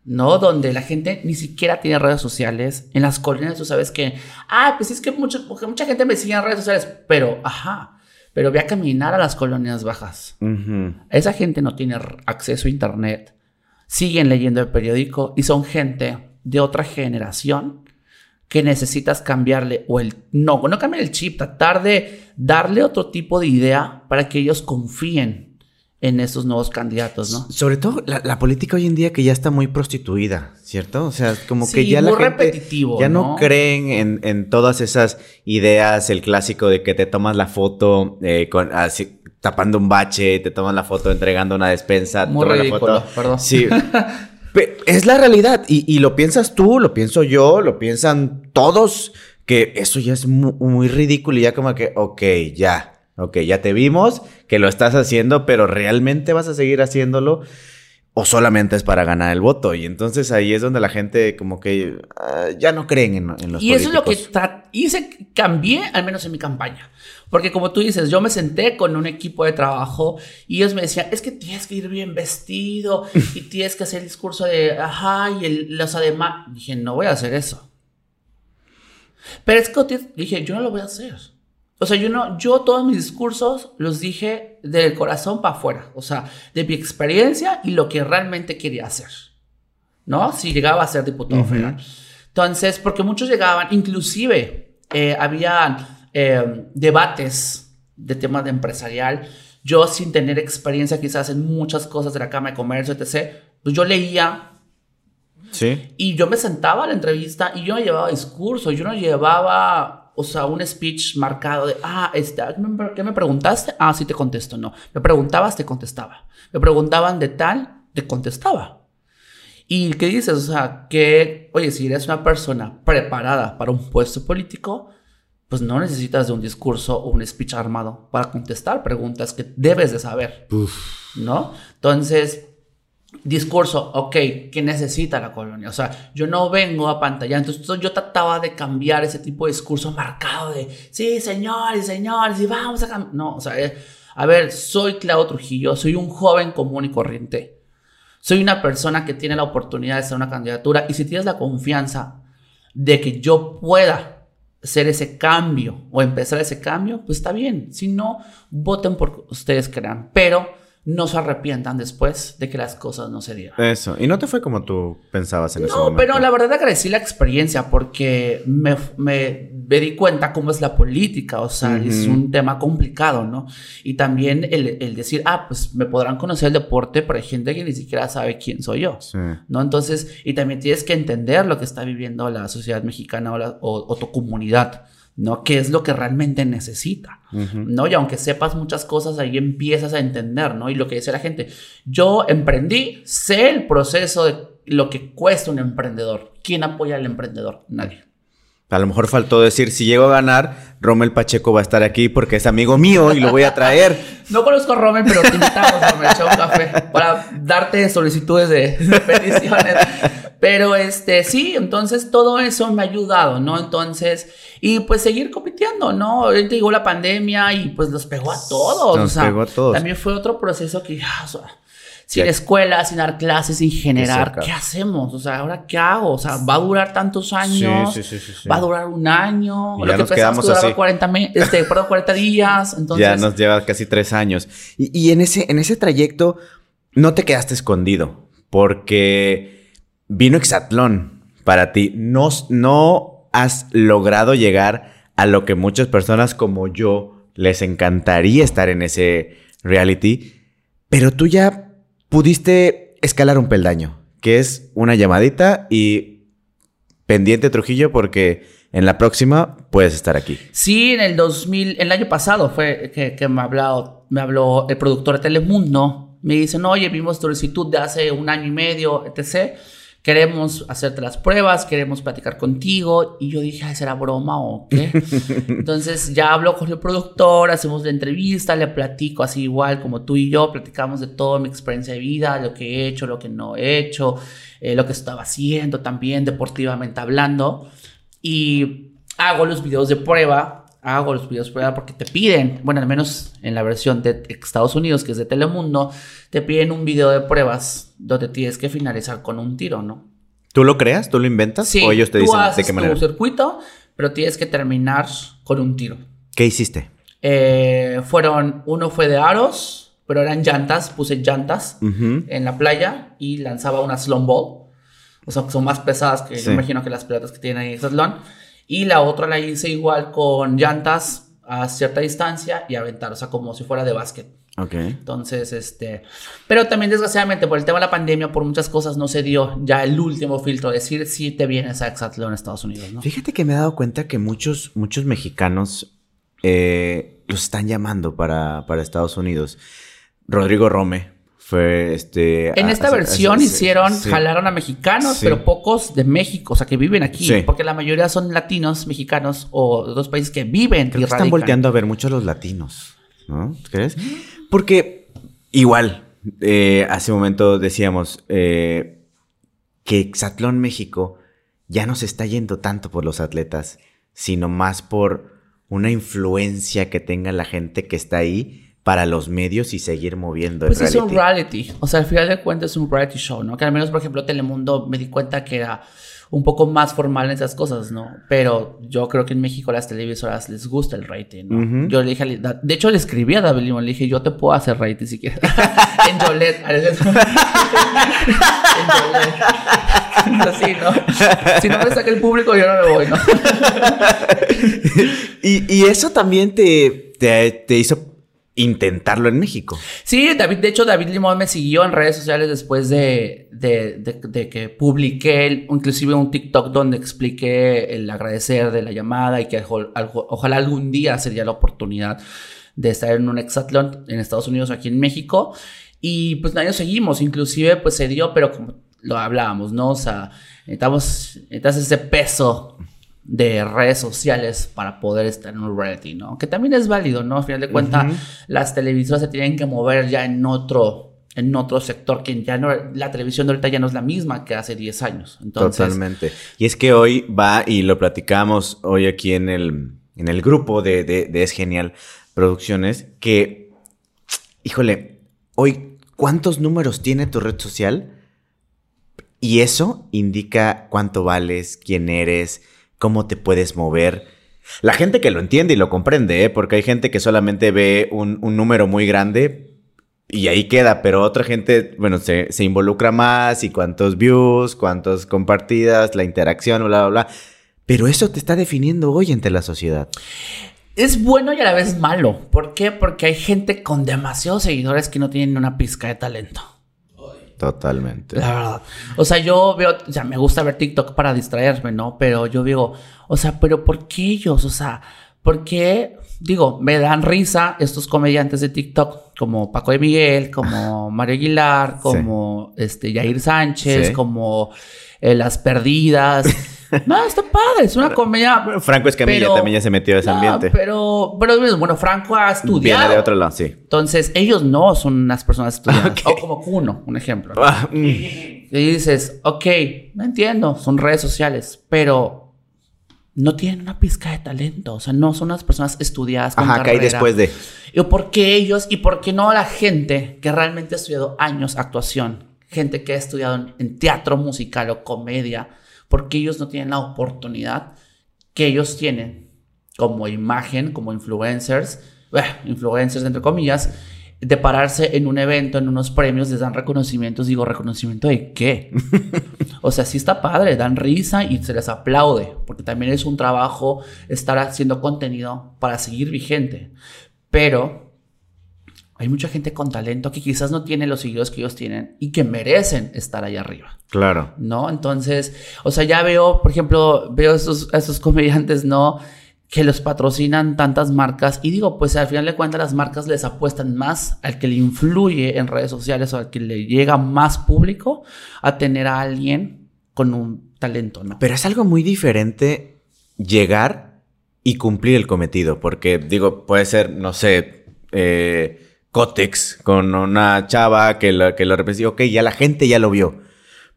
¿no? Donde la gente ni siquiera tiene redes sociales. En las colonias tú sabes que, ah, pues es que mucha, mucha gente me sigue en redes sociales, pero, ajá pero ve a caminar a las colonias bajas. Esa gente no tiene acceso a internet, siguen leyendo el periódico y son gente de otra generación que necesitas cambiarle o el no, no cambiar el chip, tratar de darle otro tipo de idea para que ellos confíen en esos nuevos candidatos, ¿no? Sobre todo la, política hoy en día que ya está muy prostituida, ¿cierto? O sea, como que ya la gente repetitivo, ya ¿no? creen en, todas esas ideas, el clásico de que te tomas la foto eh, con así, tapando un bache, te tomas la foto entregando una despensa, muy ridículo, la foto. perdón. Sí. es la realidad y, y, lo piensas tú, lo pienso yo, lo piensan todos, que eso ya es muy, muy ridículo y ya como que, ok, ya, Ok, ya te vimos que lo estás haciendo, pero ¿realmente vas a seguir haciéndolo? ¿O solamente es para ganar el voto? Y entonces ahí es donde la gente como que ah, ya no creen en, en los Y eso es lo que hice, cambié al menos en mi campaña. Porque como tú dices, yo me senté con un equipo de trabajo y ellos me decían, es que tienes que ir bien vestido y tienes que hacer el discurso de, ajá, y el, los además. Dije, no voy a hacer eso. Pero es que dije, yo no lo voy a hacer. O sea, yo no, yo todos mis discursos los dije del corazón para afuera, o sea, de mi experiencia y lo que realmente quería hacer, ¿no? Si llegaba a ser diputado federal. Entonces, porque muchos llegaban, inclusive eh, había eh, debates de temas de empresarial, yo sin tener experiencia quizás en muchas cosas de la Cámara de Comercio, etc., pues yo leía Sí. Y yo me sentaba a la entrevista y yo no llevaba discurso, yo no llevaba o sea, un speech marcado de, ah, este, ¿qué me preguntaste? Ah, sí te contesto, no. Me preguntabas, te contestaba. Me preguntaban de tal, te contestaba. ¿Y qué dices? O sea, que, oye, si eres una persona preparada para un puesto político, pues no necesitas de un discurso o un speech armado para contestar preguntas que debes de saber, ¿no? Entonces, discurso, ok, ¿qué necesita la colonia? O sea, yo no vengo a pantalla, entonces yo trataba de cambiar ese tipo de discurso marcado de, sí, señores, señores, y vamos a cambiar. No, o sea, eh, a ver, soy Claudio Trujillo, soy un joven común y corriente. Soy una persona que tiene la oportunidad de ser una candidatura y si tienes la confianza de que yo pueda hacer ese cambio o empezar ese cambio, pues está bien. Si no, voten por ustedes crean. Pero no se arrepientan después de que las cosas no se dieron. Eso, y no te fue como tú pensabas en ese momento. No, pero la verdad agradecí la experiencia porque me, me, di cuenta cómo es la política, o sea, es un tema complicado, ¿no? Y también el, el, decir, ah, pues me podrán conocer el deporte, pero hay gente que ni siquiera sabe quién soy yo, ¿no? Entonces, y también tienes que entender lo que está viviendo la sociedad mexicana o, o tu comunidad. ¿No? ¿Qué es lo que realmente necesita? ¿No? Y aunque sepas muchas cosas, ahí empiezas a entender, ¿no? Y lo que dice la gente, yo emprendí, sé el proceso de lo que cuesta un emprendedor. ¿Quién apoya al emprendedor? Nadie. A lo mejor faltó decir, si llego a ganar, Rommel Pacheco va a estar aquí porque es amigo mío y lo voy a traer. no conozco a Rommel, pero te invitamos a echar un café para darte solicitudes de, peticiones. Pero este, sí, entonces todo eso me ha ayudado, ¿no? Entonces, y pues seguir compitiendo, ¿no? Ahorita llegó la pandemia y pues nos pegó a todos. Nos o sea, pegó a todos. También fue otro proceso que, ah, o sea, sin escuela, sin dar clases, sin generar, ¿qué hacemos? O sea, ¿ahora qué hago? O sea, ¿va a durar tantos años? Sí, sí, sí, sí, ¿Va a durar un año? Y Lo ya que nos quedamos que así. 40, me- este, perdón, 40 días. Entonces, ya nos lleva casi tres años. Y, y en, ese, en ese trayecto no te quedaste escondido porque vino Exatlón para ti. No, no has logrado llegar a lo que muchas personas como yo les encantaría estar en ese reality, pero tú ya pudiste escalar un peldaño, que es una llamadita y pendiente Trujillo porque en la próxima puedes estar aquí. Sí, en el 2000, el año pasado fue que, que me, habló, me habló el productor de Telemundo. Me dicen, oye, vimos tu solicitud de hace un año y medio, etc. Queremos hacerte las pruebas, queremos platicar contigo. Y yo dije, "Ay, ¿será broma o qué? Entonces ya hablo con el productor, hacemos la entrevista, le platico así igual como tú y yo, platicamos de toda mi experiencia de vida, lo que he hecho, lo que no he hecho, eh, lo que estaba haciendo también, deportivamente hablando. Y hago los videos de prueba. Hago los videos de prueba porque te piden, bueno, al menos en la versión de Estados Unidos, que es de Telemundo, te piden un video de pruebas donde tienes que finalizar con un tiro, ¿no? ¿Tú lo creas? ¿Tú lo inventas? Sí, ¿O ellos te tú dicen de haces qué manera? tu circuito, pero tienes que terminar con un tiro. ¿Qué hiciste? Eh, fueron, uno fue de aros, pero eran llantas, puse llantas Ujú. en la playa y lanzaba una slalom ball. O sea, que son más pesadas que Sí. yo imagino que las pelotas que tienen ahí en Exatlón. Y la otra la hice igual con llantas a cierta distancia y aventar, o sea, como si fuera de básquet. Ok. Entonces, este, pero también desgraciadamente por el tema de la pandemia, por muchas cosas no se dio ya el último filtro, decir si te vienes a Exatlón, Estados Unidos, ¿no? Fíjate que me he dado cuenta que muchos, muchos mexicanos eh, los están llamando para, para Estados Unidos. Rodrigo Rome fue este. En a- esta a- a- versión hicieron, sí. jalaron a mexicanos, Sí. pero pocos de México, o sea, que viven aquí, Sí. porque la mayoría son latinos, mexicanos o de dos países que viven Creo y que están volteando a ver mucho a los latinos, ¿no? ¿Tú crees? Porque igual, eh, hace un momento decíamos eh, que Exatlón México ya no se está yendo tanto por los atletas, sino más por una influencia que tenga la gente que está ahí para los medios y seguir moviendo Pues el es un reality. reality, o sea, al final de cuentas es un reality show, ¿no? Que al menos, por ejemplo, Telemundo me di cuenta que era un poco más formal en esas cosas, ¿no? Pero yo creo que en México las televisoras les gusta el rating, ¿no? Yo le dije, a- de hecho le escribí a David Limón, le dije, yo te puedo hacer rating si quieres. en Jolet. en Jolet. Así, ¿no? Si no me saca el público, yo no me voy, ¿no? y, y eso también te, te, te hizo intentarlo en México. Sí, David, de hecho, David Limón me siguió en redes sociales después de, de, de- de que publiqué el- inclusive un TikTok donde expliqué el agradecer de la llamada y que ojalá algún día sería la oportunidad de estar en un hexatlón en Estados Unidos o aquí en México. Y pues nadie seguimos, inclusive pues se dio, pero como lo hablábamos, ¿no? O sea, necesitamos, necesitas ese peso de redes sociales para poder estar en un reality, ¿no? Que también es válido, ¿no? Al final de cuentas, las televisoras se tienen que mover ya en otro, en otro sector, que ya no, la televisión de ahorita ya no es la misma que hace 10 años. Entonces, Totalmente. Y es que hoy va, y lo platicamos hoy aquí en el, en el grupo de, de, de Es Genial Producciones, que, híjole, hoy, ¿cuántos números tiene tu red social? Y eso indica cuánto vales, quién eres, cómo te puedes mover. La gente que lo entiende y lo comprende, ¿eh? porque hay gente que solamente ve un, número muy grande y ahí queda, pero otra gente, bueno, se, se involucra más y cuántos views, cuántas compartidas, la interacción, bla, bla, bla. Pero eso te está definiendo hoy entre la sociedad. es bueno y a la vez malo. ¿Por qué? Porque hay gente con demasiados seguidores que no tienen una pizca de talento. Totalmente. La verdad. O sea, yo veo, o sea, me gusta ver TikTok para distraerme, ¿no? Pero yo digo, o sea, pero ¿por qué ellos? O sea, ¿por qué? Digo, me dan risa estos comediantes de TikTok, como Paco de Miguel, como Mario Aguilar, como este Yair Sánchez, Sí. como eh, Las Perdidas. No, está padre, es una comedia. Franco Escamilla también ya se metió a ese ambiente. Pero, pero bueno, Franco ha estudiado. Viene de otro lado, sí. Entonces, ellos no son unas personas estudiadas. O como Kuno, un ejemplo. Ah, mm. Y dices, ok, no entiendo, son redes sociales, pero no tienen una pizca de talento. O sea, no son unas personas estudiadas con Ajá, carrera. después de. ¿Y por qué ellos y por qué no la gente que realmente ha estudiado años actuación? Gente que ha estudiado en teatro musical o comedia porque ellos no tienen la oportunidad que ellos tienen como imagen, como influencers, influencers entre comillas, de pararse en un evento, en unos premios, les dan reconocimientos. Digo, ¿reconocimiento de qué? o sea, sí está padre, dan risa y se les aplaude, porque también es un trabajo estar haciendo contenido para seguir vigente. Pero hay mucha gente con talento que quizás no tiene los seguidores que ellos tienen y que merecen estar ahí arriba. Claro. ¿No? Entonces, o sea, ya veo, por ejemplo, veo a esos, esos comediantes, ¿no? Que los patrocinan tantas marcas y digo, pues al final de cuentas las marcas les apuestan más al que le influye en redes sociales o al que le llega más público a tener a alguien con un talento, ¿no? Pero es algo muy diferente llegar y cumplir el cometido, porque digo, puede ser, no sé, eh, Cotex con una chava que lo, que lo. Ok, ya la gente ya lo vio.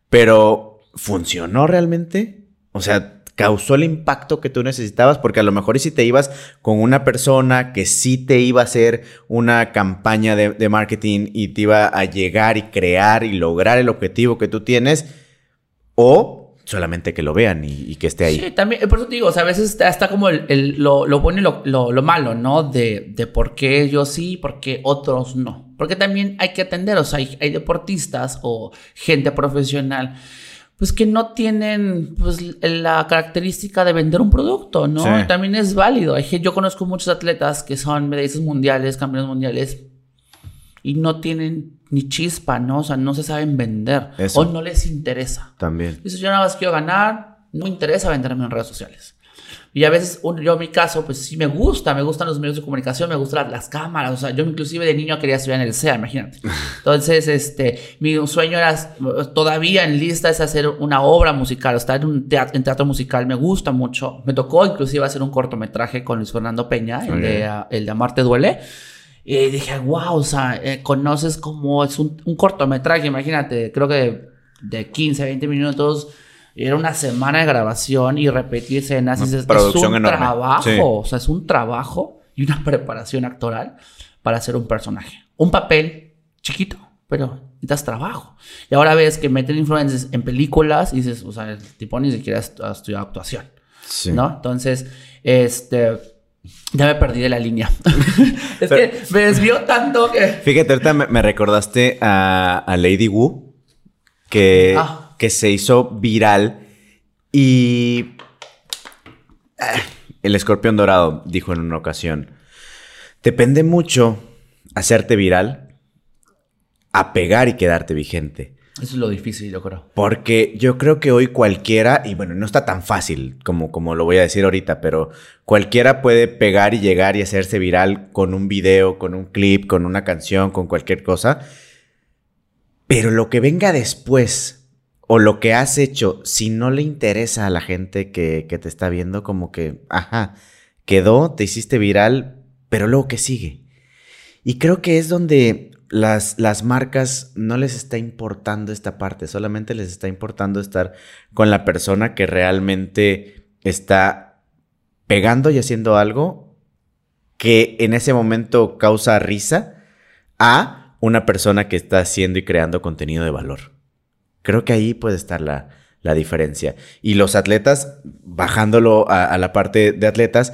Pero, ¿funcionó realmente? O sea, ¿causó el impacto que tú necesitabas? Porque a lo mejor si te ibas con una persona que sí te iba a hacer una campaña de marketing y te iba a llegar y crear y lograr el objetivo que tú tienes. O solamente que lo vean y, que esté ahí. Sí, también, por eso te digo, o sea, a veces está, como el, lo, bueno y lo, malo, ¿no? De, de, por qué yo sí, por qué otros no. Porque también hay que atender, o sea, hay, deportistas o gente profesional, pues que no tienen pues, la característica de vender un producto, ¿no? También es válido. Hay, yo conozco muchos atletas que son medallistas mundiales, campeones mundiales, y no tienen ni chispa, ¿no? O sea, no se saben vender o no les interesa. También. Dices, yo nada más quiero ganar, no me interesa venderme en redes sociales. Y a veces, yo en mi caso, pues sí me gusta, me gustan los medios de comunicación, me gustan las, cámaras, o sea, yo inclusive de niño quería estudiar en el CEA, imagínate. Entonces, este, mi sueño era, todavía en lista es hacer una obra musical, estar en un teatro, en teatro musical, me gusta mucho. Me tocó inclusive hacer un cortometraje con Luis Fernando Peña, el, de, el de Amarte Duele. Y dije, wow, o sea, eh, conoces como es un, cortometraje, imagínate, creo que de 15, 20 minutos. Era una semana de grabación y repetir escenas. es, un trabajo, o sea, es un trabajo y una preparación actoral para hacer un personaje. Un papel chiquito, pero necesitas trabajo. Y ahora ves que meten influencers en películas y dices, o sea, el tipo ni siquiera ha estudiado actuación. Sí. ¿No? Entonces, este ya me perdí de la línea. es que me desvió tanto que. Fíjate, ahorita me, recordaste a, Lady Wu, que, ah. que se hizo viral y. Eh, el escorpión dorado dijo en una ocasión: Depende mucho hacerte viral a pegar y quedarte vigente. Eso es lo difícil, yo creo. Porque yo creo que hoy cualquiera, y bueno, no está tan fácil como, como lo voy a decir ahorita, pero cualquiera puede pegar y llegar y hacerse viral con un video, con un clip, con una canción, con cualquier cosa. Pero lo que venga después o lo que has hecho, si no le interesa a la gente que, que te está viendo, como que, ajá, quedó, te hiciste viral, pero luego que sigue. Y creo que es donde las, las, marcas no les está importando esta parte, solamente les está importando estar con la persona que realmente está pegando y haciendo algo que en ese momento causa risa a una persona que está haciendo y creando contenido de valor. Creo que ahí puede estar la, diferencia. Y los atletas, bajándolo a, la parte de atletas,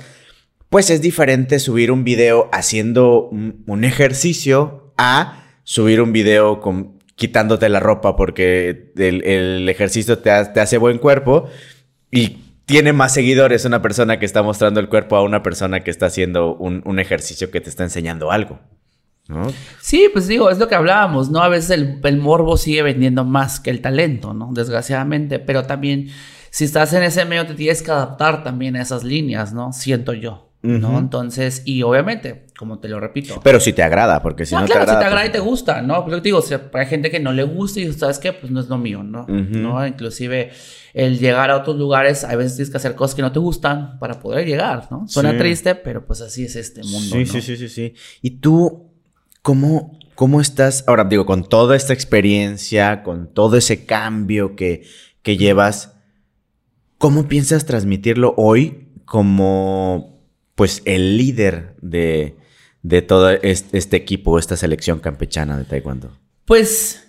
pues es diferente subir un video haciendo un ejercicio a subir un video quitándote la ropa porque el, ejercicio te, hace buen cuerpo y tiene más seguidores una persona que está mostrando el cuerpo a una persona que está haciendo un, ejercicio que te está enseñando algo. ¿no? Sí, pues digo, es lo que hablábamos, ¿no? A veces el, el, morbo sigue vendiendo más que el talento, ¿no? Desgraciadamente, pero también si estás en ese medio te tienes que adaptar también a esas líneas, ¿no? Siento yo. ¿No? Entonces, y obviamente, como te lo repito. Pero si te agrada, porque si no, no claro, te agrada. si te agrada pues- y te gusta, ¿no? Pero te digo, o sea, hay gente que no le gusta y sabes qué, pues no es lo mío, ¿no? ¿no? Inclusive el llegar a otros lugares, a veces tienes que hacer cosas que no te gustan para poder llegar, ¿no? Suena Sí. triste, pero pues así es este mundo. Sí, ¿no? sí, sí, sí, sí. ¿Y tú cómo, cómo estás ahora, digo, con toda esta experiencia, con todo ese cambio que, que llevas, cómo piensas transmitirlo hoy como, pues, el líder de, de todo este, equipo, esta selección campechana de Taekwondo? Pues,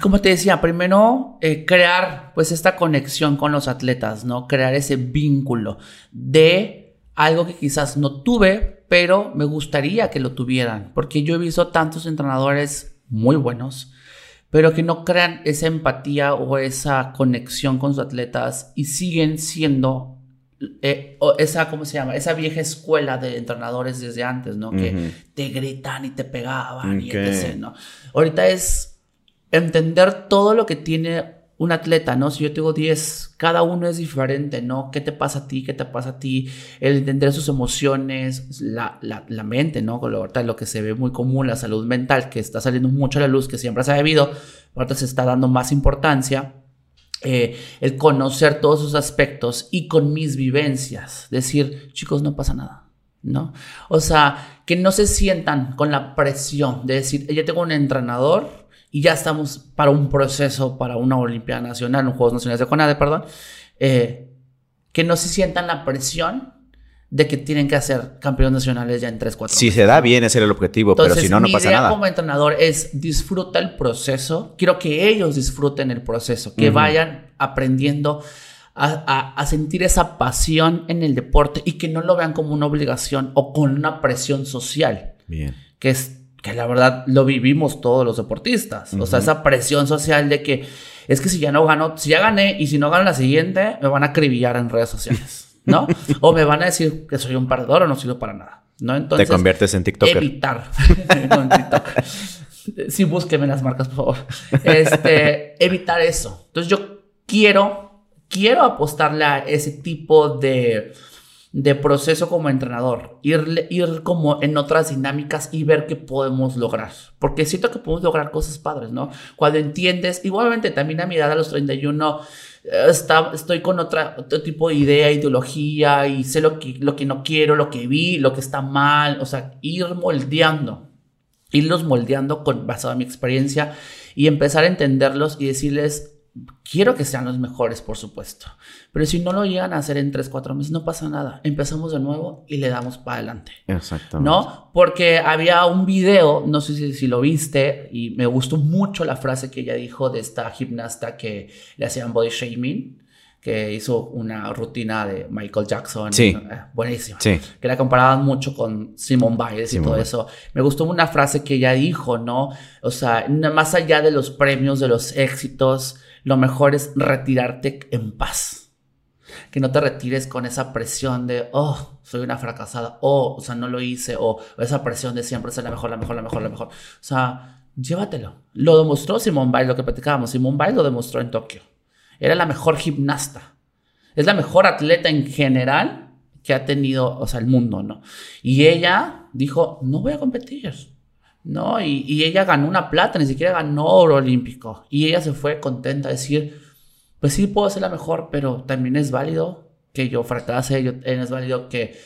como te decía, primero eh, crear pues esta conexión con los atletas, ¿no? Crear ese vínculo de algo que quizás no tuve, pero me gustaría que lo tuvieran, porque yo he visto tantos entrenadores muy buenos, pero que no crean esa empatía o esa conexión con sus atletas y siguen siendo eh, esa, ¿cómo se llama? Esa vieja escuela de entrenadores desde antes, ¿no? Que Ujú. te gritan y te pegaban y Ok. etc., ¿no? Ahorita es entender todo lo que tiene un atleta, ¿no? Si yo tengo 10, cada uno es diferente, ¿no? ¿Qué te pasa a ti? ¿Qué te pasa a ti? El entender sus emociones, la, la, la mente, ¿no? Con lo, ahorita lo que se ve muy común, la salud mental, que está saliendo mucho a la luz, que siempre se ha debido, ahorita se está dando más importancia. Eh, el conocer todos sus aspectos y con mis vivencias, decir, chicos, no pasa nada. ¿No? O sea, que no se sientan con la presión de decir, ya tengo un entrenador y ya estamos para un proceso, para una Olimpiada Nacional, un Juegos Nacionales de CONADE, perdón, eh, que no se sientan la presión de que tienen que hacer campeones nacionales ya en 3, 4 Si se da bien, ese era el objetivo, pero si no, no mi pasa idea nada. como entrenador es disfruta el proceso. Quiero que ellos disfruten el proceso, que vayan aprendiendo a, a- a sentir esa pasión en el deporte y que no lo vean como una obligación o con una presión social, Bien. que es que la verdad lo vivimos todos los deportistas. O sea, esa presión social de que es que si ya no gano, si ya gané y si no gano la siguiente, me van a acribillar en redes sociales, ¿no? o me van a decir que soy un perdedor o no sirvo para nada, ¿no? Entonces, Te conviertes en TikToker. Evitar. Con TikTok. Sí, búsqueme las marcas, por favor. Este, evitar eso. Entonces yo quiero, quiero apostarle a ese tipo de, de proceso como entrenador. Ir, ir como en otras dinámicas y ver qué podemos lograr. Porque siento que podemos lograr cosas padres, ¿no? Cuando entiendes, igualmente también a mi edad, a los 31, eh, está, estoy con otra, otro tipo de idea, ideología y sé lo que, lo que no quiero, lo que vi, lo que está mal. O sea, ir moldeando irlos moldeando con, basado en mi experiencia y empezar a entenderlos y decirles, quiero que sean los mejores, por supuesto. Pero si no lo llegan a hacer en 3, 4 meses, no pasa nada. Empezamos de nuevo y le damos para adelante. Exactamente. ¿No? Porque había un video, no sé si, si lo viste, y me gustó mucho la frase que ella dijo de esta gimnasta que le hacían body shaming, que hizo una rutina de Michael Jackson. Sí. Eh, buenísima Sí. que la comparaban mucho con Simone Biles y Simone todo Biles. eso. Me gustó una frase que ella dijo, ¿no? O sea, más allá de los premios, de los éxitos, lo mejor es retirarte en paz. Que no te retires con esa presión de, oh, soy una fracasada, oh, o sea, no lo hice, o, esa presión de siempre ser la mejor, la mejor, la mejor, la mejor. O sea, llévatelo. Lo demostró Simone Biles, lo que platicábamos. Simone Biles lo demostró en Tokio. Era la mejor gimnasta. Es la mejor atleta en general que ha tenido, o sea, el mundo, ¿no? Y ella dijo, no voy a competir. ¿No? Y, y ella ganó una plata, ni siquiera ganó oro olímpico. Y ella se fue contenta a decir, pues sí puedo ser la mejor, pero también es válido que yo fracase, yo, es válido que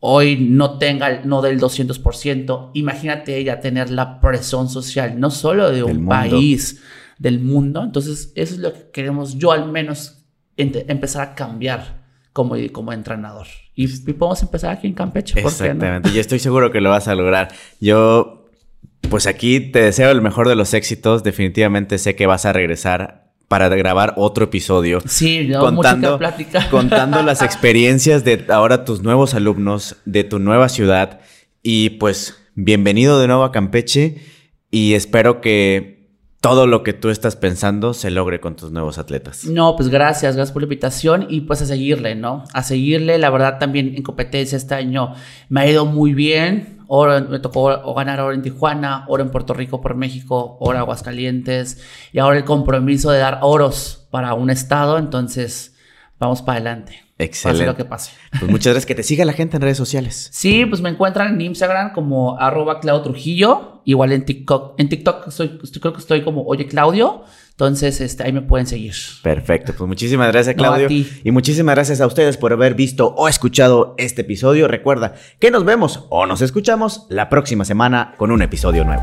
hoy no tenga, no del 200%. Imagínate ella tener la presión social, no solo de un país, del mundo. Entonces, eso es lo que queremos, yo al menos, empezar a cambiar como, como entrenador. Y, y podemos empezar aquí en Campeche. Exactamente. Y estoy seguro que lo vas a lograr. Yo, pues aquí te deseo el mejor de los éxitos. Definitivamente sé que vas a regresar para grabar otro episodio. Sí, no, platicar. contando las experiencias de ahora tus nuevos alumnos, de tu nueva ciudad. Y pues, bienvenido de nuevo a Campeche. Y espero que todo lo que tú estás pensando se logre con tus nuevos atletas. No, pues gracias, gracias por la invitación y pues a seguirle, ¿no? A seguirle, la verdad también en competencia este año me ha ido muy bien. Ahora me tocó o ganar oro en Tijuana, oro en Puerto Rico por México, oro en Aguascalientes y ahora el compromiso de dar oros para un estado, entonces vamos para adelante. Excelente. Pase lo que pase. Pues muchas gracias. Que te siga la gente en redes sociales. Sí, pues me encuentran en Instagram como arroba Claudio Trujillo. Igual en TikTok. En TikTok estoy, creo que estoy como Oye Claudio. Entonces, este, ahí me pueden seguir. Perfecto. Pues muchísimas gracias, No, a Claudio. ti. y muchísimas gracias a ustedes por haber visto o escuchado este episodio. Recuerda que nos vemos o nos escuchamos la próxima semana con un episodio nuevo.